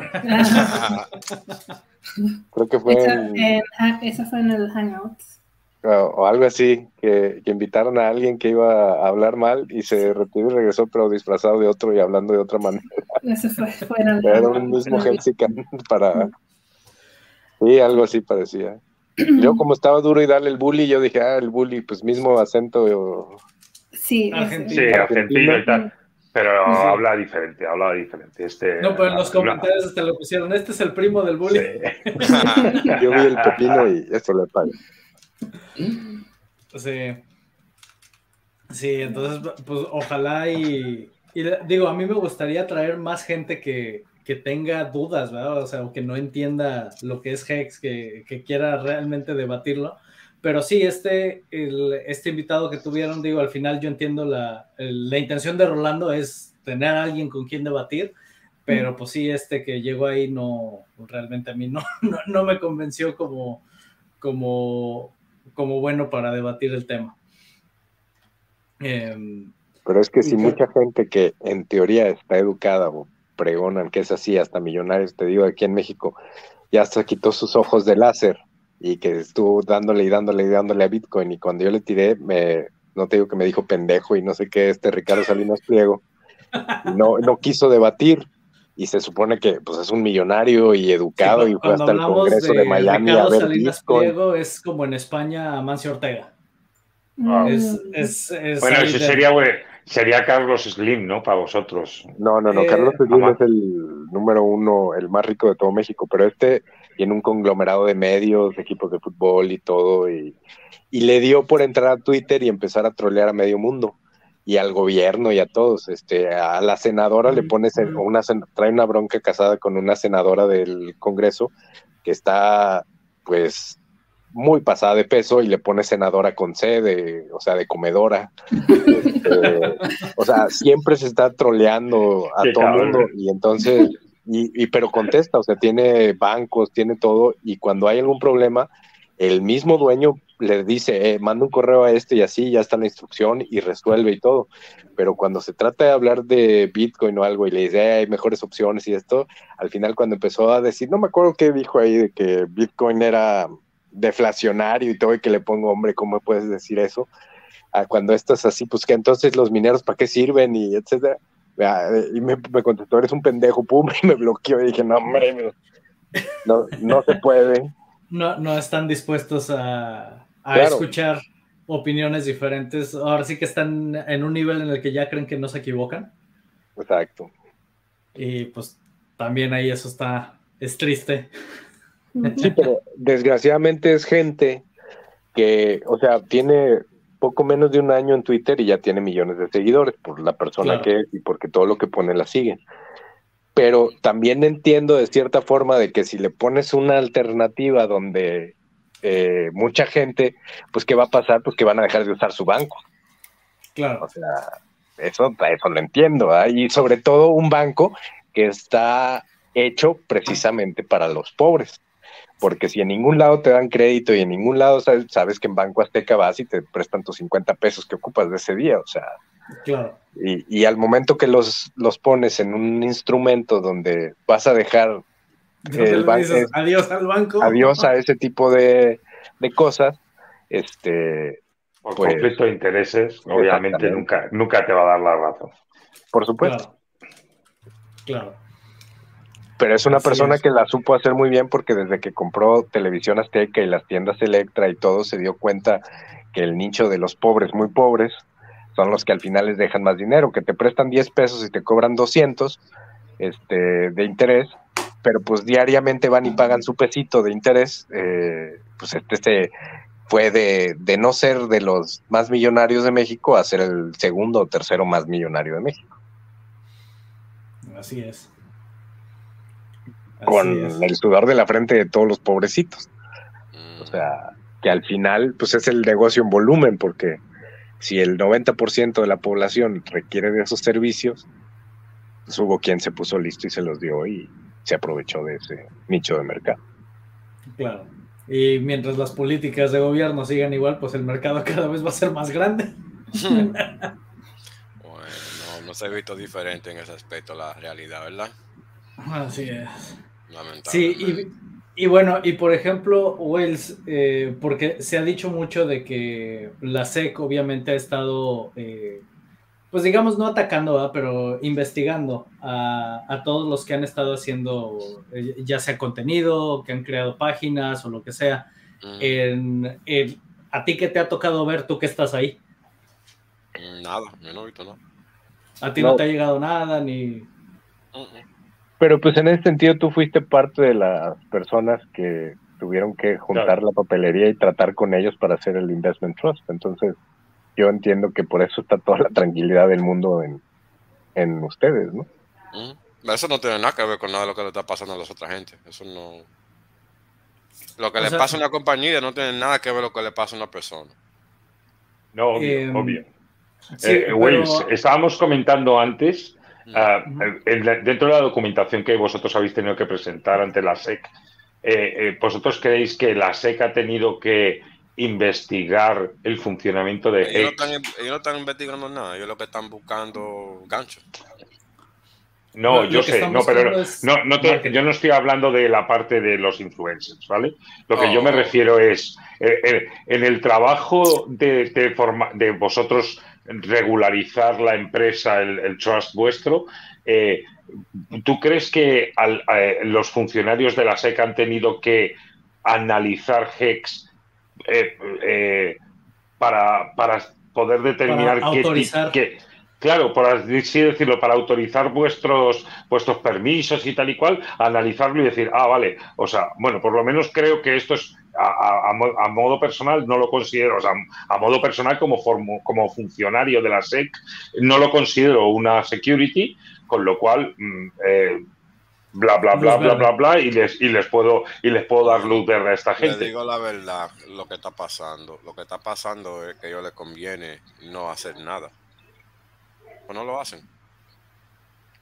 Creo que fue en, Eso fue en el Hangouts. O, algo así, que, invitaron a alguien que iba a hablar mal y se retiró y regresó, pero disfrazado de otro y hablando de otra manera. Eso fue, fue en el Era un mismo Helsican para... Sí, algo así parecía. Yo como estaba duro y darle el bully, yo dije, ah, el bully, pues mismo acento. Sí, argentino. Sí, argentino y tal. Pero habla diferente, habla diferente. Este, no, pero en los comentarios hasta lo pusieron. Este es el primo del bully. Yo vi el pepino y esto le paga. Sí. Sí, entonces, pues ojalá y, digo, a mí me gustaría traer más gente que, que, tenga dudas, ¿verdad? O sea, o que no entienda lo que es Hex, que, que quiera realmente debatirlo pero sí, este, este invitado que tuvieron, digo, al final yo entiendo la, la intención de Rolando es tener a alguien con quien debatir, pero pues sí, este que llegó ahí no, realmente a mí no, no, me convenció como, como, como bueno para debatir el tema. Em, pero es que si mucha gente que en teoría está educada pregonan que es así, hasta millonarios, te digo, aquí en México, ya hasta quitó sus ojos de láser y que estuvo dándole y dándole y dándole a Bitcoin. Y cuando yo le tiré, me, no te digo que me dijo pendejo y no sé qué, este Ricardo Salinas Pliego, no, no quiso debatir. Y se supone que pues, es un millonario y educado y fue hasta el Congreso de, Miami a ver Salinas Pliego es como en España Amancio Ortega. Es, es, bueno, ese sería, güey, sería Carlos Slim, ¿no? Para vosotros. No, no, no. Carlos eh, Slim es el número uno, el más rico de todo México, pero este tiene un conglomerado de medios, equipos de fútbol y todo, y, le dio por entrar a Twitter y empezar a trolear a medio mundo y al gobierno y a todos. Este, a la senadora le pones una trae una bronca casada con una senadora del Congreso que está pues muy pasada de peso y le pone senadora con C, de, o sea, de comedora. Este, o sea, siempre se está troleando a todo el mundo y entonces y, pero contesta, o sea, tiene bancos, tiene todo, y cuando hay algún problema, el mismo dueño le dice, eh, manda un correo a este y así, ya está la instrucción y resuelve y todo. Pero cuando se trata de hablar de Bitcoin o algo y le dice, eh, hay mejores opciones y esto, al final cuando empezó a decir, no me acuerdo qué dijo ahí, de que Bitcoin era deflacionario y todo, y que le pongo, hombre, ¿cómo puedes decir eso? Ah, cuando esto es así, pues que entonces los mineros, ¿para qué sirven? Y etcétera. Y me, contestó, eres un pendejo, pum, y me bloqueó y dije, no, hombre, no, no se puede. No, no están dispuestos a, a escuchar opiniones diferentes. Ahora sí que están en un nivel en el que ya creen que no se equivocan. Exacto. Y pues también ahí eso está, es triste. Sí, pero desgraciadamente es gente que, o sea, tiene poco menos de un año en Twitter y ya tiene millones de seguidores por la persona que es y porque todo lo que pone la siguen. Pero también entiendo de cierta forma de que si le pones una alternativa donde eh, mucha gente, pues ¿qué va a pasar? Pues que van a dejar de usar su banco. Claro. O sea, eso, eso lo entiendo. Y sobre todo un banco que está hecho precisamente para los pobres porque si en ningún lado te dan crédito y en ningún lado sabes, que en Banco Azteca vas y te prestan tus 50 pesos que ocupas de ese día, o sea. Claro. Y, al momento que los, los pones en un instrumento donde vas a dejar el banco, adiós al banco. Adiós a ese tipo de, cosas, este. Por pues, conflicto de intereses, obviamente nunca, nunca te va a dar la razón. Por supuesto. claro. Pero es una persona que la supo hacer muy bien porque desde que compró Televisión Azteca y las tiendas Electra y todo, se dio cuenta que el nicho de los pobres, muy pobres, son los que al final les dejan más dinero, que te prestan 10 pesos y te cobran 200 este, de interés, pero pues diariamente van y pagan su pesito de interés, eh, pues este se fue de, de, no ser de los más millonarios de México a ser el segundo o tercero más millonario de México. Así es. Con el sudor de la frente de todos los pobrecitos. O sea, que al final, pues es el negocio en volumen, porque si el 90% de la población requiere de esos servicios, pues hubo quien se puso listo y se los dio y se aprovechó de ese nicho de mercado. Claro. Y mientras las políticas de gobierno sigan igual, pues el mercado cada vez va a ser más grande. bueno, no, se ha visto diferente en ese aspecto la realidad, ¿verdad? Así es. Sí, y, bueno, y por ejemplo, Wells, eh, porque se ha dicho mucho de que la SEC obviamente ha estado eh, pues digamos, no atacando, pero investigando a, todos los que han estado haciendo, eh, ya sea contenido, que han creado páginas o lo que sea. Mm. ¿A ti qué te ha tocado ver tú que estás ahí? Mm, nada, yo no he visto nada. ¿A ti no, te ha llegado nada ni...? Pero pues en ese sentido tú fuiste parte de las personas que tuvieron que juntar la papelería y tratar con ellos para hacer el investment trust. Entonces, yo entiendo que por eso está toda la tranquilidad del mundo en, en ustedes, ¿no? Eso no tiene nada que ver con nada de lo que le está pasando a las otras gente. Eso no. Lo que le pasa a una compañía no tiene nada que ver con lo que le pasa a una persona. No, obvio. Em, obvio. Eh, estábamos comentando antes, ah, dentro de la documentación que vosotros habéis tenido que presentar ante la SEC, eh, eh, ¿vosotros creéis que la SEC ha tenido que investigar el funcionamiento de ellos no, están, ellos no están investigando nada, ellos lo que están buscando ganchos. No, yo sé, no, pero no, no yo no estoy hablando de la parte de los influencers, ¿vale? Lo que yo me oh. refiero es, eh, eh, en el trabajo de, de, de, vosotros regularizar la empresa, el, trust vuestro, eh, ¿tú crees que los funcionarios de la SEC han tenido que analizar HEX eh, eh, para, para, poder determinar qué, claro, por así decirlo, para autorizar vuestros, vuestros permisos y tal y cual, analizarlo y decir, ah, vale, o sea, bueno, por lo menos creo que esto es a, modo personal, no lo considero, o sea, a modo personal como, como funcionario de la SEC, no lo considero una security, con lo cual, mm, eh, bla bla bla bla bla bla y les y les puedo y les puedo dar luz verde a esta gente. Le digo la verdad, lo que está pasando, lo que está pasando es que a ellos les conviene no hacer nada. O no lo hacen.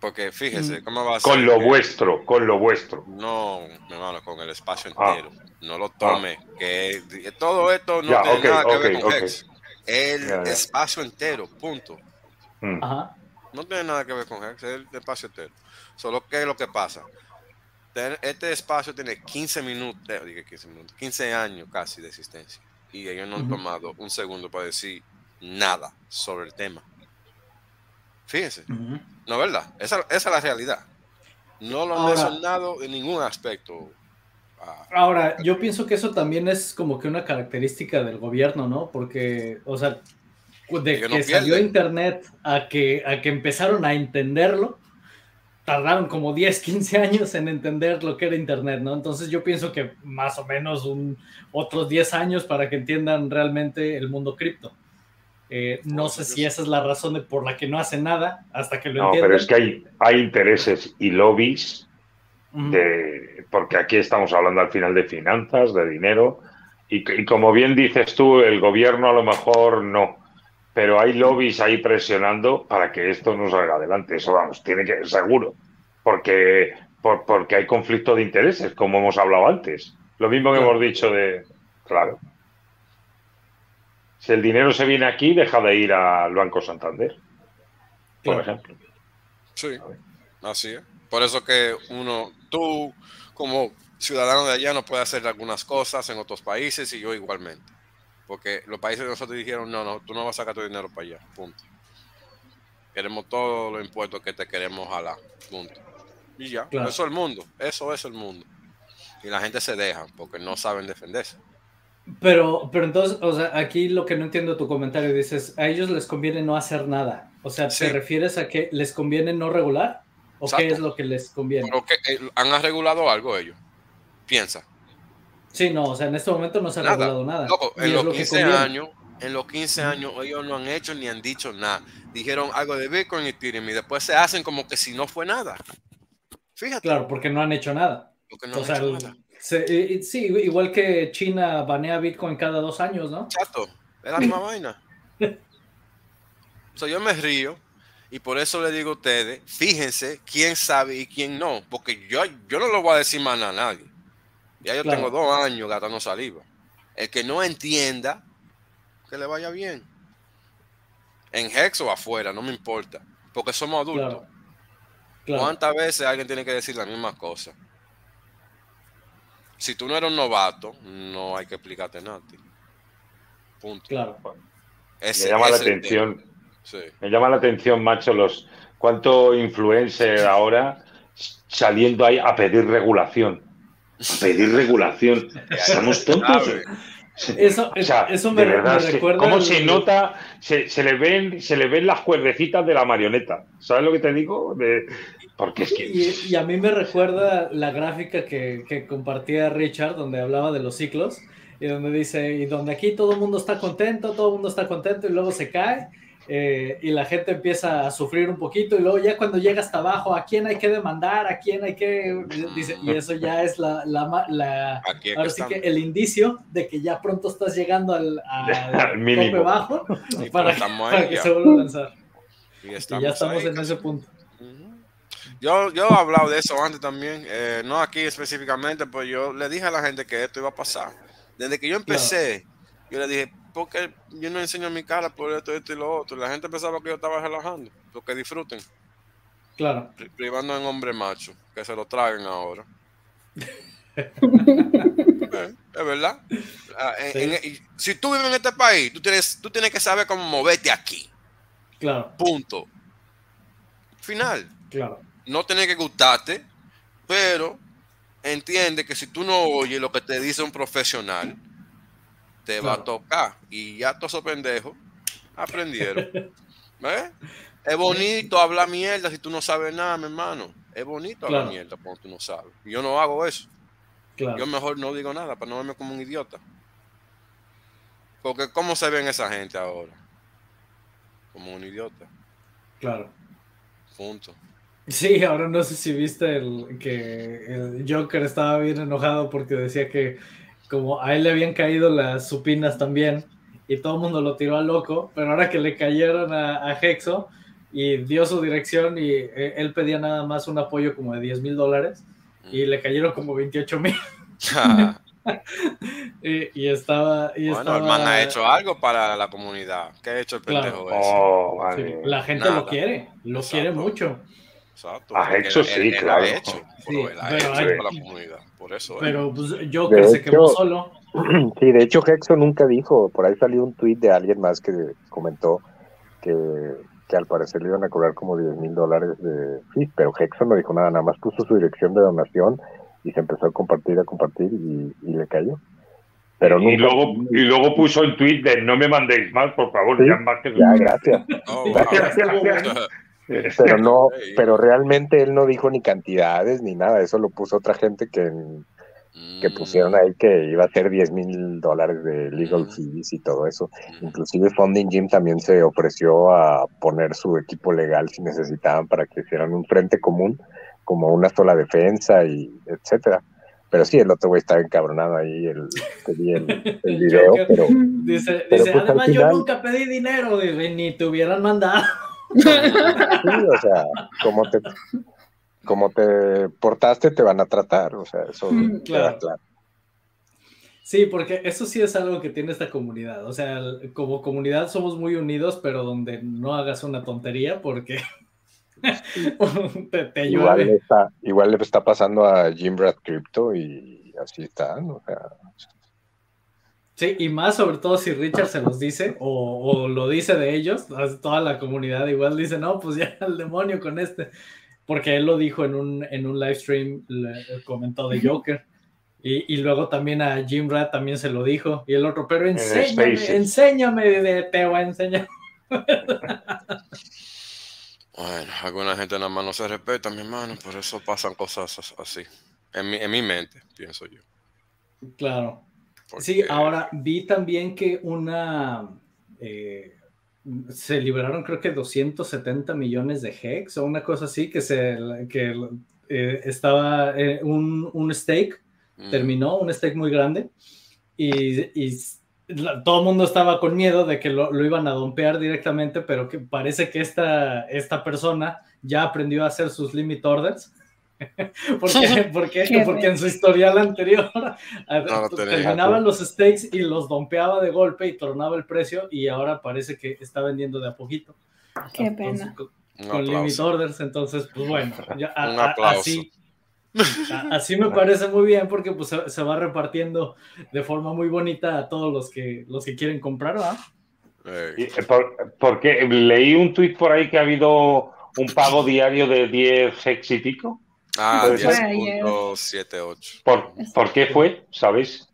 Porque fíjese, mm. ¿cómo va a ser? Con lo vuestro, con lo vuestro. No, mi hermano, con el espacio ah. entero. No lo tome. Ah. Que todo esto no tiene nada que ver con Hex. El espacio entero, punto. Mm. Ajá. No tiene nada que ver con Hex, es el espacio entero. Solo que lo que pasa, este espacio tiene 15 minutos, 15 minutos, 15 años casi de existencia. Y ellos no han tomado un segundo para decir nada sobre el tema. Fíjense, no verdad, esa, es la realidad. No lo han mencionado en ningún aspecto. ahora, yo pienso que eso también es como que una característica del gobierno, ¿no? Porque, o sea, de que salió internet a que, a que empezaron a entenderlo, tardaron como 10, 15 años en entender lo que era Internet, ¿no? Entonces yo pienso que más o menos un, otros 10 años para que entiendan realmente el mundo cripto. Eh, no sé si esa es la razón de por la que no hacen nada hasta que lo no, pero es que hay, hay intereses y lobbies, de, porque aquí estamos hablando al final de finanzas, de dinero, y, y como bien dices tú, el gobierno a lo mejor no, pero hay lobbies ahí presionando para que esto no salga adelante. Eso vamos, tiene que ser seguro, porque, porque hay conflicto de intereses, como hemos hablado antes. Lo mismo que hemos dicho de, claro. Si el dinero se viene aquí, deja de ir al Banco Santander, por ejemplo. Sí, así es. Por eso que uno, tú como ciudadano de allá no puedes hacer algunas cosas en otros países y yo igualmente. Porque los países de nosotros dijeron, no, no, tú no vas a sacar tu dinero para allá, punto. Queremos todos los impuestos que te queremos jalar, punto. Y ya, eso es el mundo, eso es el mundo. Y la gente se deja porque no saben defenderse. Pero, pero entonces, o sea, aquí lo que no entiendo tu comentario, dices, a ellos les conviene no hacer nada. O sea, ¿te refieres a que les conviene no regular? ¿O qué es lo que les conviene? Pero que, eh, ¿Han regulado algo ellos? Piensa. Sí, no, o sea, en este momento no se ha regulado nada. en los 15 años, en los 15 años ellos no han hecho ni han dicho nada. Dijeron algo de Bitcoin y Ethereum y después se hacen como que si no fue nada. Fíjate. Claro, porque no han hecho nada. Porque no han hecho nada sí, igual que China banea Bitcoin cada dos años, ¿no? Chato, es la misma vaina. O sea, yo me río y por eso le digo a ustedes, fíjense quién sabe y quién no, porque yo, yo no lo voy a decir más a nadie. Ya yo tengo dos años gastando saliva. El que no entienda, que le vaya bien. En Hex o afuera, no me importa, porque somos adultos. ¿Cuántas veces alguien tiene que decir la misma cosa? Si tú no eres un novato, no hay que explicarte nada. Punto. Claro. me llama la atención. Me llama la atención, macho, los cuánto influencer ahora saliendo ahí a pedir regulación. A pedir regulación. Estamos tontos. Eso, eso me, recuerda. ¿Cómo se nota? Se, le ven, se le ven las cuerdecitas de la marioneta. ¿Sabes lo que te digo? De, porque es que... y, a mí me recuerda la gráfica que, que, compartía Richard, donde hablaba de los ciclos, y donde dice, y donde aquí todo el mundo está contento, todo el mundo está contento, y luego se cae, eh, y la gente empieza a sufrir un poquito, y luego ya cuando llega hasta abajo, ¿a quién hay que demandar? ¿A quién hay que...? Dice, y eso ya es la... la, la ahora sí que el indicio de que ya pronto estás llegando al, al, tope bajo para, para, que se vuelva a lanzar. Y, ya estamos en ese punto. Yo, yo he hablado de eso antes también, eh, no aquí específicamente, pero yo le dije a la gente que esto iba a pasar. Desde que yo empecé, yo le dije, ¿por qué yo no enseño mi cara por esto, esto y lo otro? La gente pensaba que yo estaba relajando, porque disfruten. Claro. Privando en hombre macho, que se lo traigan ahora. Eh, es verdad. Ah, si tú vives en este país, tú tienes, tú tienes que saber cómo moverte aquí. Claro. Punto. Final. Claro no tiene que gustarte, pero entiende que si tú no oyes lo que te dice un profesional, te va a tocar. Y ya todos esos pendejos aprendieron. Es bonito hablar mierda si tú no sabes nada, mi hermano. Es bonito hablar mierda cuando tú no sabes. Yo no hago eso. Yo mejor no digo nada para no verme como un idiota. Porque ¿cómo se ven esa gente ahora? Como un idiota. Claro. Punto. Sí, ahora no sé si viste el, que el Joker estaba bien enojado porque decía que como a él le habían caído las supinas también y todo el mundo lo tiró a loco, pero ahora que le cayeron a, Hexo y dio su dirección y eh, él pedía nada más un apoyo como de 10 mil dólares y le cayeron como 28 mil. y, estaba... Y bueno, hermano ha hecho algo para la comunidad. ¿Qué ha hecho el pendejo oh, la gente lo quiere, lo quiere mucho. Exacto. Ha hecho, sí, claro. Hecho, pero ha hecho para la comunidad. Por eso. Pero pues, Joker se quedó solo. Sí, de hecho, Hexo nunca dijo. Por ahí salió un tweet de alguien más que comentó que, que al parecer le iban a cobrar como 10 mil dólares de sí, pero Hexo no dijo nada, nada más puso su dirección de donación y se empezó a compartir, a compartir y, le cayó. Pero y, luego, y luego puso el tweet de no me mandéis más, por favor, ya más que... Ya, gracias. Oh, gracias, gracias. Pero no, pero realmente él no dijo ni cantidades ni nada, eso lo puso otra gente que, que pusieron ahí que iba a ser 10 mil dólares de legal mm. fees y todo eso. Mm. Inclusive Funding Gym también se ofreció a poner su equipo legal si necesitaban para que hicieran un frente común, como una sola defensa y etcétera. Pero sí, el otro güey estaba encabronado ahí, el, el, el video, pero... Dice, dice pues, además yo nunca pedí dinero, ni te hubieran mandado. Sí, o sea, como te, como te portaste, te van a tratar, o sea, eso mm, claro. claro. Sí, porque eso sí es algo que tiene esta comunidad. O sea, como comunidad somos muy unidos, pero donde no hagas una tontería porque te, igual, Le está, igual le está pasando a Jim Brad Crypto y así están. O sea, Sí, y más sobre todo si Richard se los dice o, lo dice de ellos, toda la comunidad igual dice, no, pues ya el demonio con este, porque él lo dijo en un, en un live stream, comentó de Joker, Y, luego también a Jim Rat también se lo dijo. Y el otro, pero enséñame, enséñame, de te voy a enseñar. Bueno, alguna gente nada más no se respeta, mi hermano, por eso pasan cosas así. En mi, en mi mente, pienso yo. Claro. Sí, ahora vi también que una... Eh, se liberaron creo que 270 millones de hex o una cosa así, que, se, que eh, estaba eh, un, un, stake, mm. terminó, un stake muy grande, y, y todo el mundo estaba con miedo de que lo, lo, iban a dompear directamente, pero que parece que esta, esta persona ya aprendió a hacer sus limit orders porque, porque, porque en su historial anterior terminaba los stakes y los dompeaba de golpe y tornaba el precio y ahora parece que está vendiendo de a poquito. Qué pena. Con, limit orders, entonces, pues bueno, así, así me parece muy bien porque pues se, va repartiendo de forma muy bonita a todos los que, los que quieren comprar, ¿verdad? Eh, porque leí un tweet por ahí que ha habido un pago diario de 10 hex y pico. Ah, 10.78. ¿Por, ¿Por qué fue? ¿Sabéis?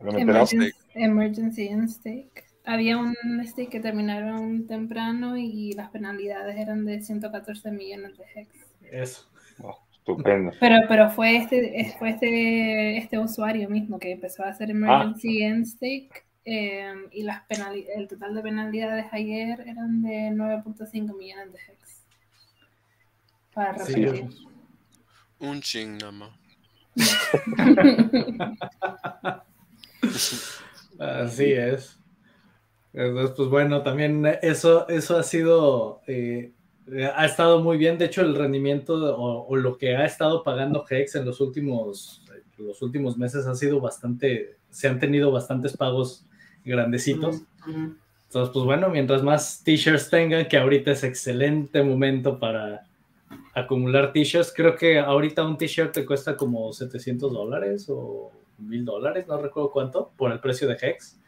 Emergency, emergency stake. Había un stake que terminaron temprano y las penalidades eran de 114 millones de hex. Eso. Oh, estupendo. Pero, pero fue este, fue este, este usuario mismo que empezó a hacer emergency ah. stake eh, y las el total de penalidades ayer eran de 9.5 millones de hex. Para repetir. Un ching nada más. Así es. Entonces, pues bueno, también eso, eso ha sido, eh, ha estado muy bien. De hecho, el rendimiento o, lo que ha estado pagando Hex en los últimos, los últimos meses ha sido bastante, se han tenido bastantes pagos grandecitos. Entonces, pues bueno, mientras más t-shirts tengan, que ahorita es excelente momento para, acumular t-shirts. Creo que ahorita un t-shirt te cuesta como 700 dólares o 1000 dólares, no recuerdo cuánto, por el precio de Hex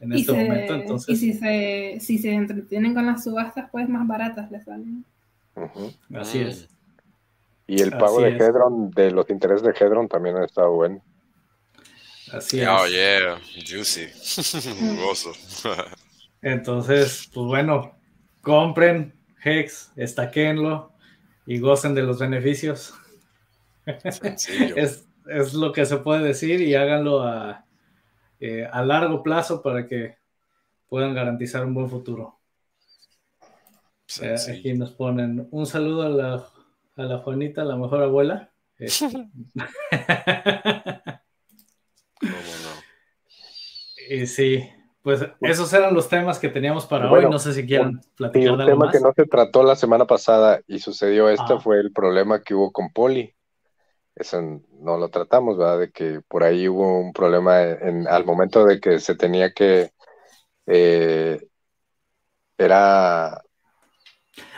en este momento. Entonces... Y si se, si se entretienen con las subastas, pues más baratas les salen. Así es. Y el pago de Hedron, de los intereses de Hedron también ha estado bueno. Así es. Oh, yeah, juicy. Entonces, pues bueno, compren Hex, estaquenlo, y gocen de los beneficios. es, es, lo que se puede decir y háganlo a, eh, a largo plazo para que puedan garantizar un buen futuro. Eh, aquí nos ponen un saludo a la, a la Juanita, la mejor abuela. Eh. Y sí, pues esos eran los temas que teníamos para hoy. No sé si quieren platicar de algo tema que no se trató la semana pasada y sucedió esto ah. fue el problema que hubo con Poli. Eso no lo tratamos, ¿verdad? De que por ahí hubo un problema en, al momento de que se tenía que. Eh, era.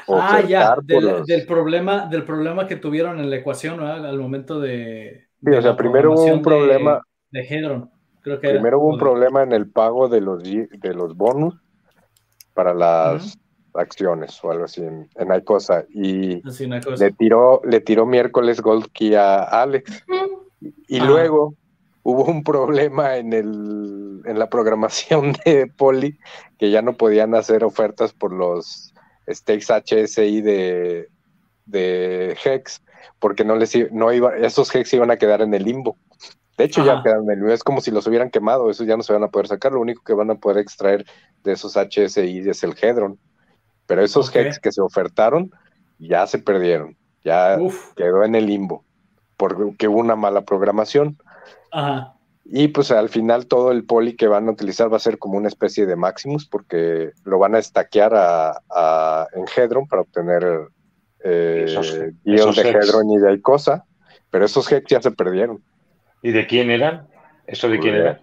Ah, ya, del, problema, del problema que tuvieron en la ecuación, ¿verdad? Al momento de. Sí, o sea, primero hubo un problema. De, de Primero hubo un problema en el pago de los, de los bonus para las acciones o algo así en, en Icosa y le tiró le tiró miércoles Gold Key a Alex. Y luego hubo un problema en el en la programación de Poli que ya no podían hacer ofertas por los stakes HSI de, de Hex porque no les no iba esos Hex iban a quedar en el limbo de hecho, ya quedan en el es como si los hubieran quemado, esos ya no se van a poder sacar, lo único que van a poder extraer de esos HSI es el Hedron. Pero esos Hex que se ofertaron ya se perdieron, ya quedó en el limbo, porque hubo una mala programación. Y pues al final todo el poli que van a utilizar va a ser como una especie de Maximus, porque lo van a estaquear a, en Hedron para obtener eh, de Hedron y de Icosa, pero esos Hex ya se perdieron. ¿Y de quién eran? ¿Eso de quién pues, era?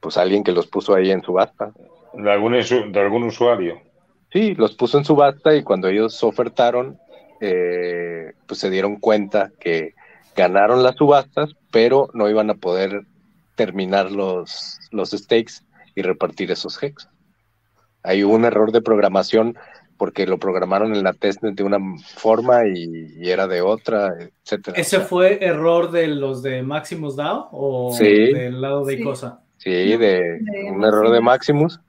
Pues alguien que los puso ahí en subasta. ¿De algún, de algún usuario? Sí, los puso en subasta y cuando ellos ofertaron, eh, pues se dieron cuenta que ganaron las subastas, pero no iban a poder terminar los, los stakes y repartir esos hex. Hay un error de programación porque lo programaron en la testnet de una forma y, era de otra, etcétera. ¿Ese fue error de los de Maximus DAO o del lado de Icosa? Sí, de, un error de Maximus,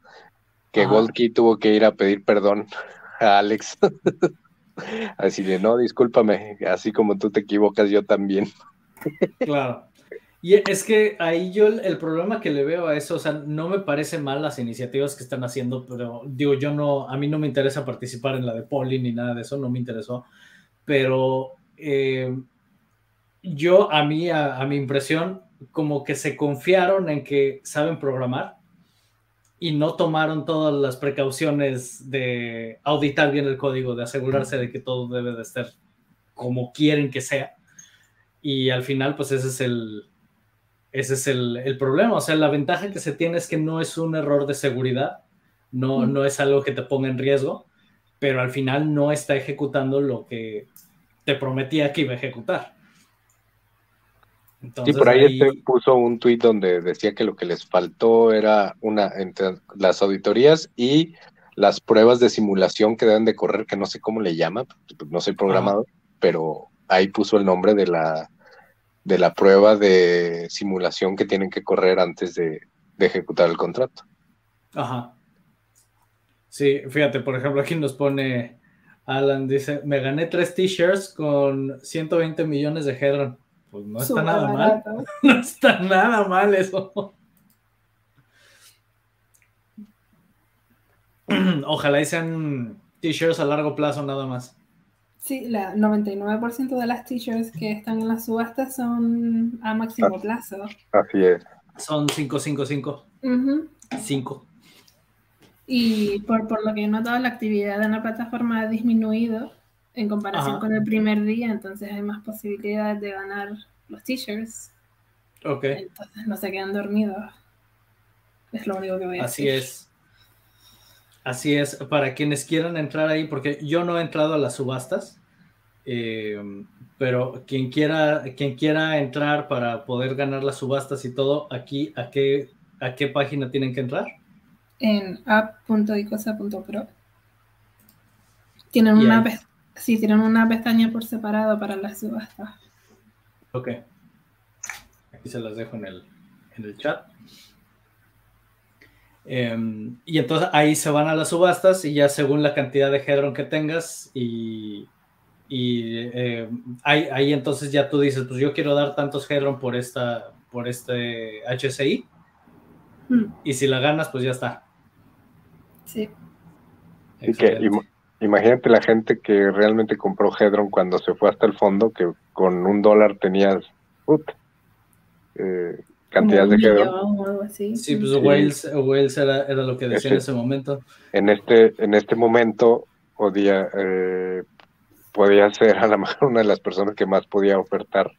que Goldkey tuvo que ir a pedir perdón a Alex. así de, no, discúlpame, así como tú te equivocas, yo también. claro. Y es que ahí yo el, problema que le veo a eso, o sea, no me parece mal las iniciativas que están haciendo, pero digo, yo no, a mí no me interesa participar en la de Poli ni nada de eso, no me interesó, pero eh, yo, a mí, a, mi impresión, como que se confiaron en que saben programar y no tomaron todas las precauciones de auditar bien el código, de asegurarse de que todo debe de estar como quieren que sea. Y al final, pues ese es el, ese es el, problema. O sea, la ventaja que se tiene es que no es un error de seguridad, no, no es algo que te ponga en riesgo, pero al final no está ejecutando lo que te prometía que iba a ejecutar. sí, por ahí, Este puso un tuit donde decía que lo que les faltó era una entre las auditorías y las pruebas de simulación que deben de correr, que no sé cómo le llama, no soy programador, pero ahí puso el nombre de la de la prueba de simulación que tienen que correr antes de, ejecutar el contrato. Ajá. Sí, fíjate, por ejemplo, aquí nos pone Alan, dice, me gané tres t-shirts con 120 millones de Hedron. Pues no está nada mal. No está nada mal eso. Ojalá y sean t-shirts a largo plazo nada más. Sí, la 99% de las t-shirts que están en la subasta son a máximo ah, plazo. Así es. Son 555. 5. Y por, por, lo que he notado, la actividad en la plataforma ha disminuido en comparación con el primer día, entonces hay más posibilidades de ganar los t-shirts. Ok. Entonces no se quedan dormidos. Es lo único que voy a Así es. Así es, para quienes quieran entrar ahí, porque yo no he entrado a las subastas, eh, pero quien quiera, quien quiera entrar para poder ganar las subastas y todo, aquí, ¿a qué, a qué página tienen que entrar? En app.icosa.pro. Tienen una, sí, tienen una pestaña por separado para las subastas. Ok. Aquí se las dejo en el, en el chat. Em, y entonces ahí se van a las subastas y ya según la cantidad de Hedron que tengas y, em, ahí, entonces ya tú dices, pues yo quiero dar tantos Hedron por, esta, por este HCI hmm. y si la ganas, pues ya está. Sí. imagínate la gente que realmente compró Hedron cuando se fue hasta el fondo, que con un dólar tenías... Eh, cantidad de Hedron. Sí, pues Wales, era, lo que decía en ese momento. En este, en este momento podía, eh, podía ser a lo mejor una de las personas que más podía ofertar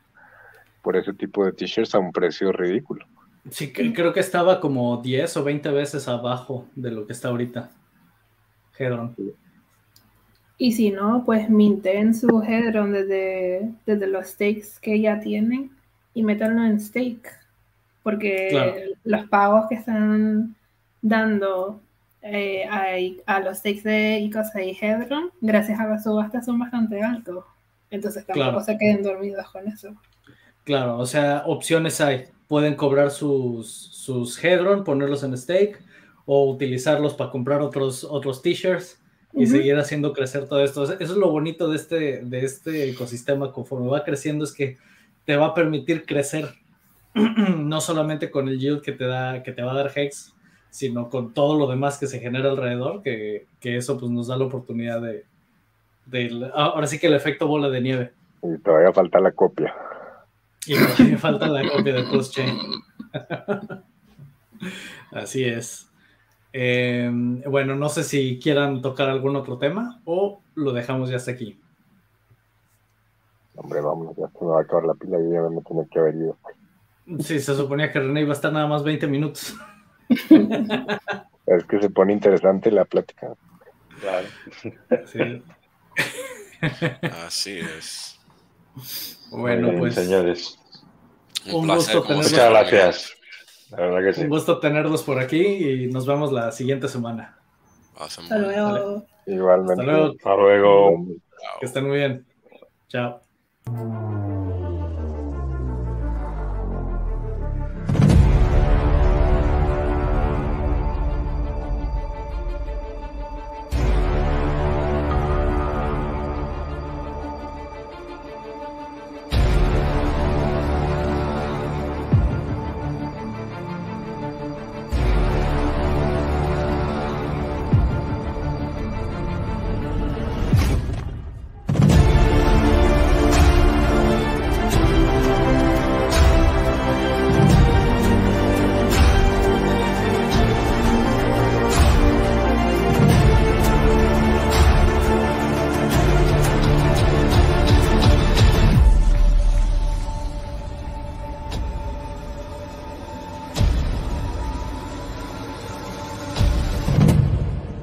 por ese tipo de t-shirts a un precio ridículo. Sí, creo que estaba como 10 o 20 veces abajo de lo que está ahorita. Hedron. Y si no, pues minten su Hedron desde, desde los stakes que ya tienen y métanlo en stake porque los pagos que están dando eh, a, los stakes de Icosa y Hedron, gracias a la subasta, son bastante altos. Entonces tampoco se queden dormidos con eso. Claro, o sea, opciones hay. Pueden cobrar sus, sus Hedron, ponerlos en stake o utilizarlos para comprar otros, otros t-shirts y seguir haciendo crecer todo esto. Eso es lo bonito de este, de este ecosistema conforme va creciendo, es que te va a permitir crecer no solamente con el yield que te, da, que te va a dar Hex, sino con todo lo demás que se genera alrededor, que, eso pues nos da la oportunidad de, ahora sí que el efecto bola de nieve. Y todavía falta la copia. Y todavía falta la copia de Plus Chain. Así es. Em, bueno, no sé si quieran tocar algún otro tema o lo dejamos ya hasta aquí. Hombre, vamos, ya se me va a acabar la pila y ya me tiene que haber ido. Sí, se suponía que René iba a estar nada más 20 minutos. es que se pone interesante la plática. Claro. Así es. Bueno, pues. Señores. Un, gusto tenerlos. Muchas gracias. Un gusto tenerlos por aquí y nos vemos la siguiente semana. Pasen Hasta luego. Igualmente. Hasta luego. Hasta luego. Chao. Que estén muy bien. Chao.